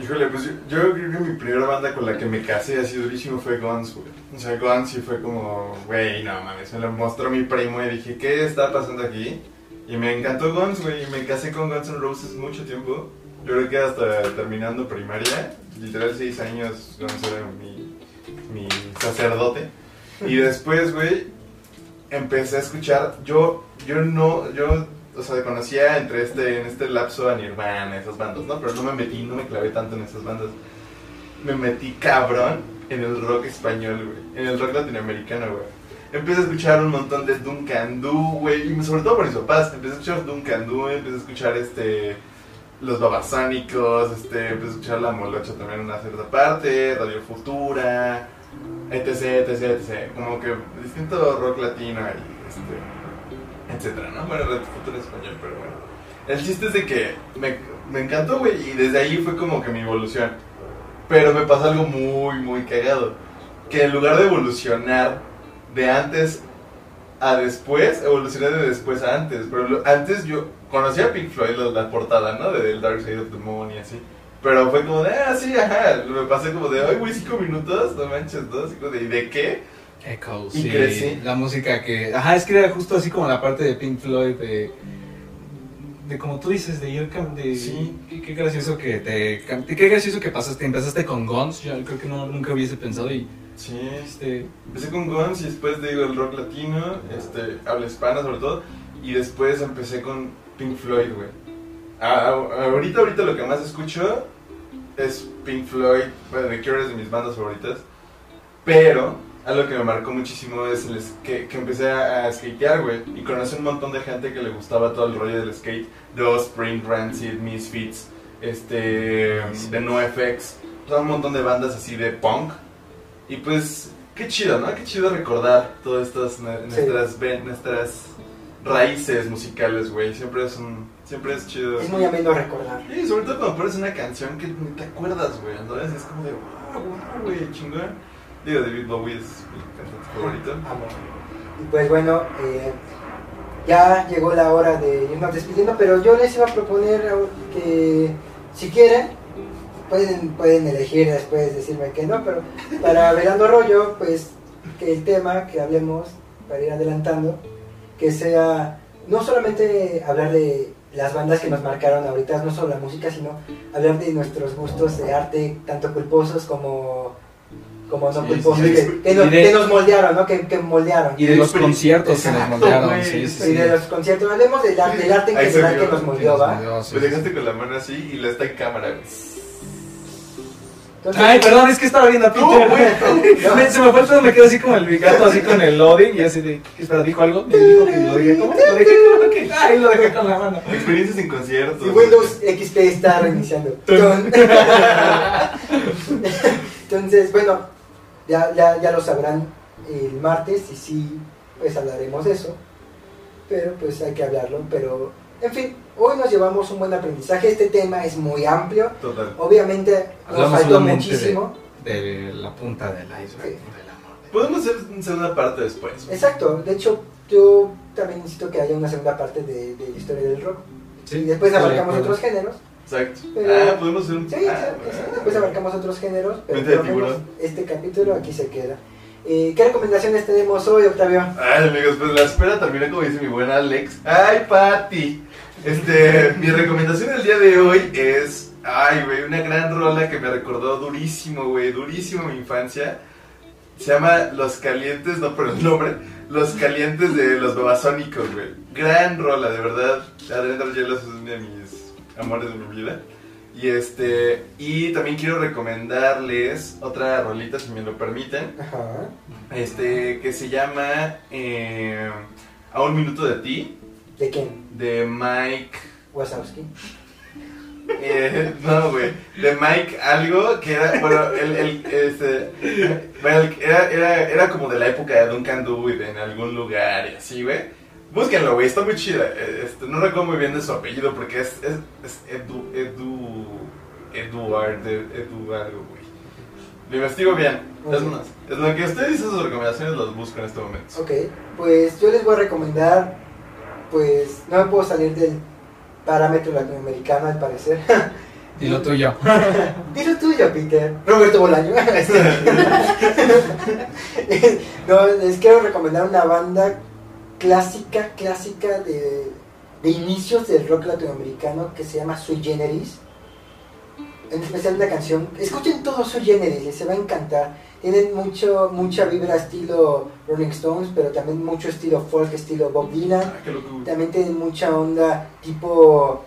Híjole, pues yo, creo que mi primera banda con la que me casé así durísimo fue Guns, güey. O sea, Guns sí fue como, güey, no mames, me lo mostró mi primo y dije, ¿qué está pasando aquí? Y me encantó Guns, güey, y me casé con Guns N' Roses mucho tiempo. Yo creo que hasta terminando primaria, literal seis años, Guns era mi, mi sacerdote. Y después, güey, empecé a escuchar, yo, yo no, yo, o sea, conocía entre este, en este lapso a Nirvana, esas bandas, ¿no? Pero no me metí, no me clavé tanto en esas bandas. Me metí cabrón en el rock español, güey, en el rock latinoamericano, güey. Empecé a escuchar un montón de Duncan Du, güey, y sobre todo por mis papás. Empecé a escuchar Duncan Du, empecé a escuchar este los babasónicos, este, empecé a escuchar la molocha también en una cierta parte, Radio Futura, etc, etc, etc. Como que distinto rock latino y este, etcétera, ¿no? Bueno, español, pero bueno. El chiste es de que me, me encantó, güey, y desde ahí fue como que mi evolución. Pero me pasó algo muy, muy cagado. Que en lugar de evolucionar de antes a después, evolucioné de después a antes. Pero antes yo conocía a Pink Floyd, la, la portada, ¿no? De Dark Side of the Moon y así. Pero fue como de, ah, sí, ajá. Me pasé como de, ay, güey, cinco minutos, no manches, como de, ¿y de qué? Echoes, Y sí, crecí. La música que... Ajá, es que era justo así como la parte de Pink Floyd, de... De como tú dices, de cam- de Sí. qué, qué gracioso que te qué gracioso que pasaste, empezaste con Guns, yo creo que no, nunca hubiese pensado y Sí, este Empecé con Guns y después digo el rock latino, este, habla hispana sobre todo, y después empecé con Pink Floyd, güey. Ahorita, ahorita lo que más escucho es Pink Floyd, bueno, The Cure es de mis bandas favoritas, pero algo que me marcó muchísimo es el que, que empecé a, a skatear, güey, y conocí un montón de gente que le gustaba todo el rollo del skate, The Offspring, Rancid, Misfits, este, de NoFX, o sea, un montón de bandas así de punk, y pues, qué chido, ¿no? Qué chido recordar todas estas Sí. nuestras, nuestras raíces musicales, güey. Siempre es un, siempre es chido. Es muy ameno recordar. Sí, sobre todo cuando pones una canción que ni te acuerdas, güey. Entonces es como de, wow, wow, güey, chingón. Digo, David Bowie es mi cantante favorito. Amo. Y pues bueno, eh, ya llegó la hora de irnos despidiendo, pero yo les iba a proponer que si quieren, pueden, pueden elegir después decirme que no, pero para Velando Rollo, pues que el tema que hablemos, para ir adelantando, que sea no solamente hablar de las bandas que nos marcaron ahorita, no solo la música, sino hablar de nuestros gustos de arte, tanto culposos como, como no Sí, culposos, sí, que, que nos, y de- que nos moldearon, ¿no? Que, que moldearon. Y de los conciertos que nos güey. moldearon, sí, sí, Y de los conciertos, hablemos del, ar- del arte en general que nos moldeó, ¿va? sí, dejaste con la mano así y la está en cámara, güey. Entonces, Ay, perdón, es que estaba viendo a No, Peter. güey, Me- se me fue todo, me quedo así como el gato, así con el loading y así de. Espera, ¿dijo algo? Me dijo que lo dije, ¿cómo? Lo dejé como que. Ay, lo dejé con la mano. Experiencias en conciertos. Y Windows XP está reiniciando. Entonces, bueno, ya, ya, ya lo sabrán el martes y sí, pues hablaremos de eso. Pero pues hay que hablarlo. Pero, en fin, hoy nos llevamos un buen aprendizaje. Este tema es muy amplio. Total. Obviamente nos Hablamos faltó solamente muchísimo. De la punta del iceberg, Sí. del amor. Podemos hacer una segunda parte después. Exacto. De hecho, yo también necesito que haya una segunda parte de, de la historia del rock. Sí, Y después abarcamos otros géneros. Exacto. Pero- Ah, podemos hacer un. Sí, ah, sí, sí, bueno. después abarcamos otros géneros, pero por menos este capítulo aquí se queda. Eh, ¿Qué recomendaciones tenemos hoy, Octavio? Ay, amigos, pues la espera termina como dice mi buena Alex. Ay, Pati. Este, mi recomendación del día de hoy es, ay, güey, una gran rola que me recordó durísimo, güey, durísimo mi infancia. Se llama Los Calientes, no por el nombre, Los Calientes de los Babasónicos, güey. Gran rola, de verdad. Adrián Dargelos es uno de mis amores de mi vida. Y este, y también quiero recomendarles otra rolita, si me lo permiten Ajá. este que se llama eh, A un minuto de ti, ¿De quién? de Mike. Wazowski. eh, no, güey, de Mike algo que era, bueno, el, el, este, bueno, era, era, era como de la época de Duncan Du en algún lugar y así, güey. Búsquenlo, güey, está muy chida. Eh, Este, no recuerdo muy bien de su apellido porque es, es, es Edu, Edu, Eduard, Edu algo, güey. Lo investigo bien. Es Ok. más, es lo que usted dice sus recomendaciones los busco en este momento. Ok, pues yo les voy a recomendar, pues no me puedo salir del parámetro latinoamericano al parecer. Y lo tuyo. Dilo tuyo, Peter. Roberto Bolaño. no, les quiero recomendar una banda clásica, clásica de, de inicios del rock latinoamericano que se llama Sui Generis. En especial una canción. Escuchen todo Sui Generis, les va a encantar. Tienen mucho, mucha vibra estilo Rolling Stones, pero también mucho estilo folk, estilo Bob Dylan. Ah. También tienen mucha onda tipo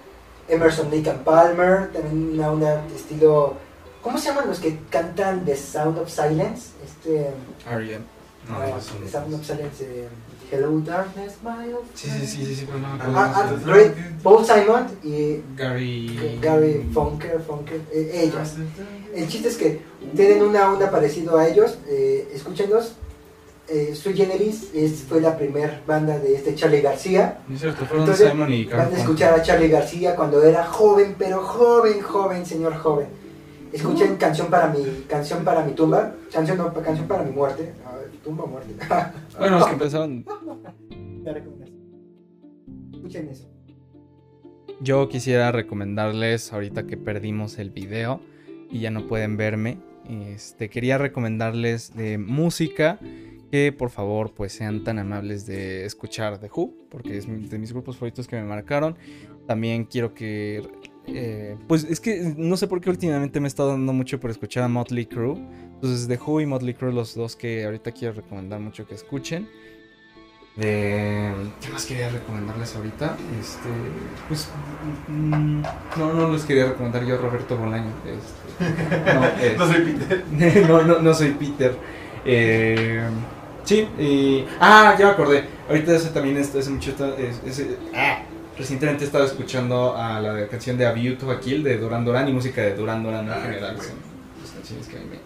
Emerson Lake and Palmer, también una onda estilo... ¿Cómo se llaman los que cantan The Sound of Silence? Este... R.E.M. No, ah, ellos son- The Sound of Silence de Hello Darkness, my old Sí, sí, sí, sí, sí, pero no me Ah, acuerdo. Ah, ah, sí, sí. Ray- Paul Simon y Gary. Gary Funker, Funker eh, ellos. El chiste es que tienen una onda parecido a ellos, eh, escúchenlos. Eh, Sui Generis es, fue la primer banda de este Charlie García. No es cierto, fueron Entonces, Simon y Van a escuchar a Charlie García cuando era joven, pero joven, joven, señor joven. Escuchen canción para mi canción para mi tumba, canción no, canción para mi muerte. Tumba muerte. Bueno, los que empezaron. La recomendación. Escuchen eso. Yo quisiera recomendarles, ahorita que perdimos el video y ya no pueden verme, este, quería recomendarles de música que por favor pues sean tan amables de escuchar The Who, porque es mi- de mis grupos favoritos que me marcaron. También quiero que... eh, pues es que no sé por qué últimamente me he estado dando mucho por escuchar a Motley Crue. Entonces The Who y Motley Crue los dos que ahorita quiero recomendar mucho que escuchen. De... ¿Qué más quería recomendarles ahorita? Este, pues mm, no, no los quería recomendar yo, Roberto Bolaño. Este, no, es- No soy Peter. no, no, no soy Peter. Eh, sí, y- ah, ya me acordé. Ahorita hace también esto, hace mucho. es- es- ah, recientemente estaba escuchando a la canción de A View to a Kill de Duran Duran y música de Duran Duran en Ah, general. qué Son las canciones que a mí me.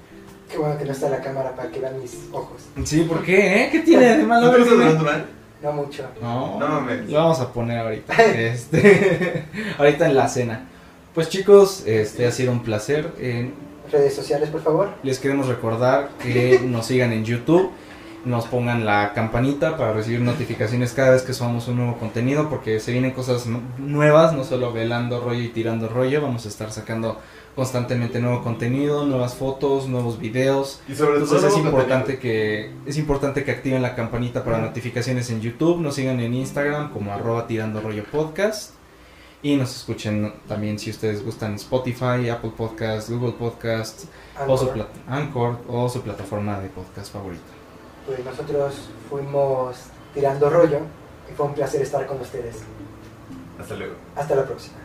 Qué bueno que no está la cámara para que vean mis ojos. Sí, ¿por qué? eh? ¿Qué tiene de malo? ¿No te gusta Dime. Duran Duran? No mucho. No, No mames. Lo vamos a poner ahorita. Este, ahorita en la cena. Pues chicos, este ha sido un placer. Eh, Redes sociales, por favor. les queremos recordar que nos sigan en YouTube. Nos pongan la campanita para recibir notificaciones cada vez que subamos un nuevo contenido, porque se vienen cosas nu- nuevas, no solo velando rollo y tirando rollo, vamos a estar sacando constantemente nuevo contenido, nuevas fotos, nuevos videos. Y sobre Entonces todo es importante que es importante que activen la campanita para notificaciones en YouTube, nos sigan en Instagram como arroba tirando rollo podcast y nos escuchen también si ustedes gustan Spotify, Apple Podcast, Google Podcast o su Anchor. Anchor o su plataforma de podcast favorita. Pues nosotros fuimos tirando rollo y fue un placer estar con ustedes. Hasta luego. Hasta la próxima.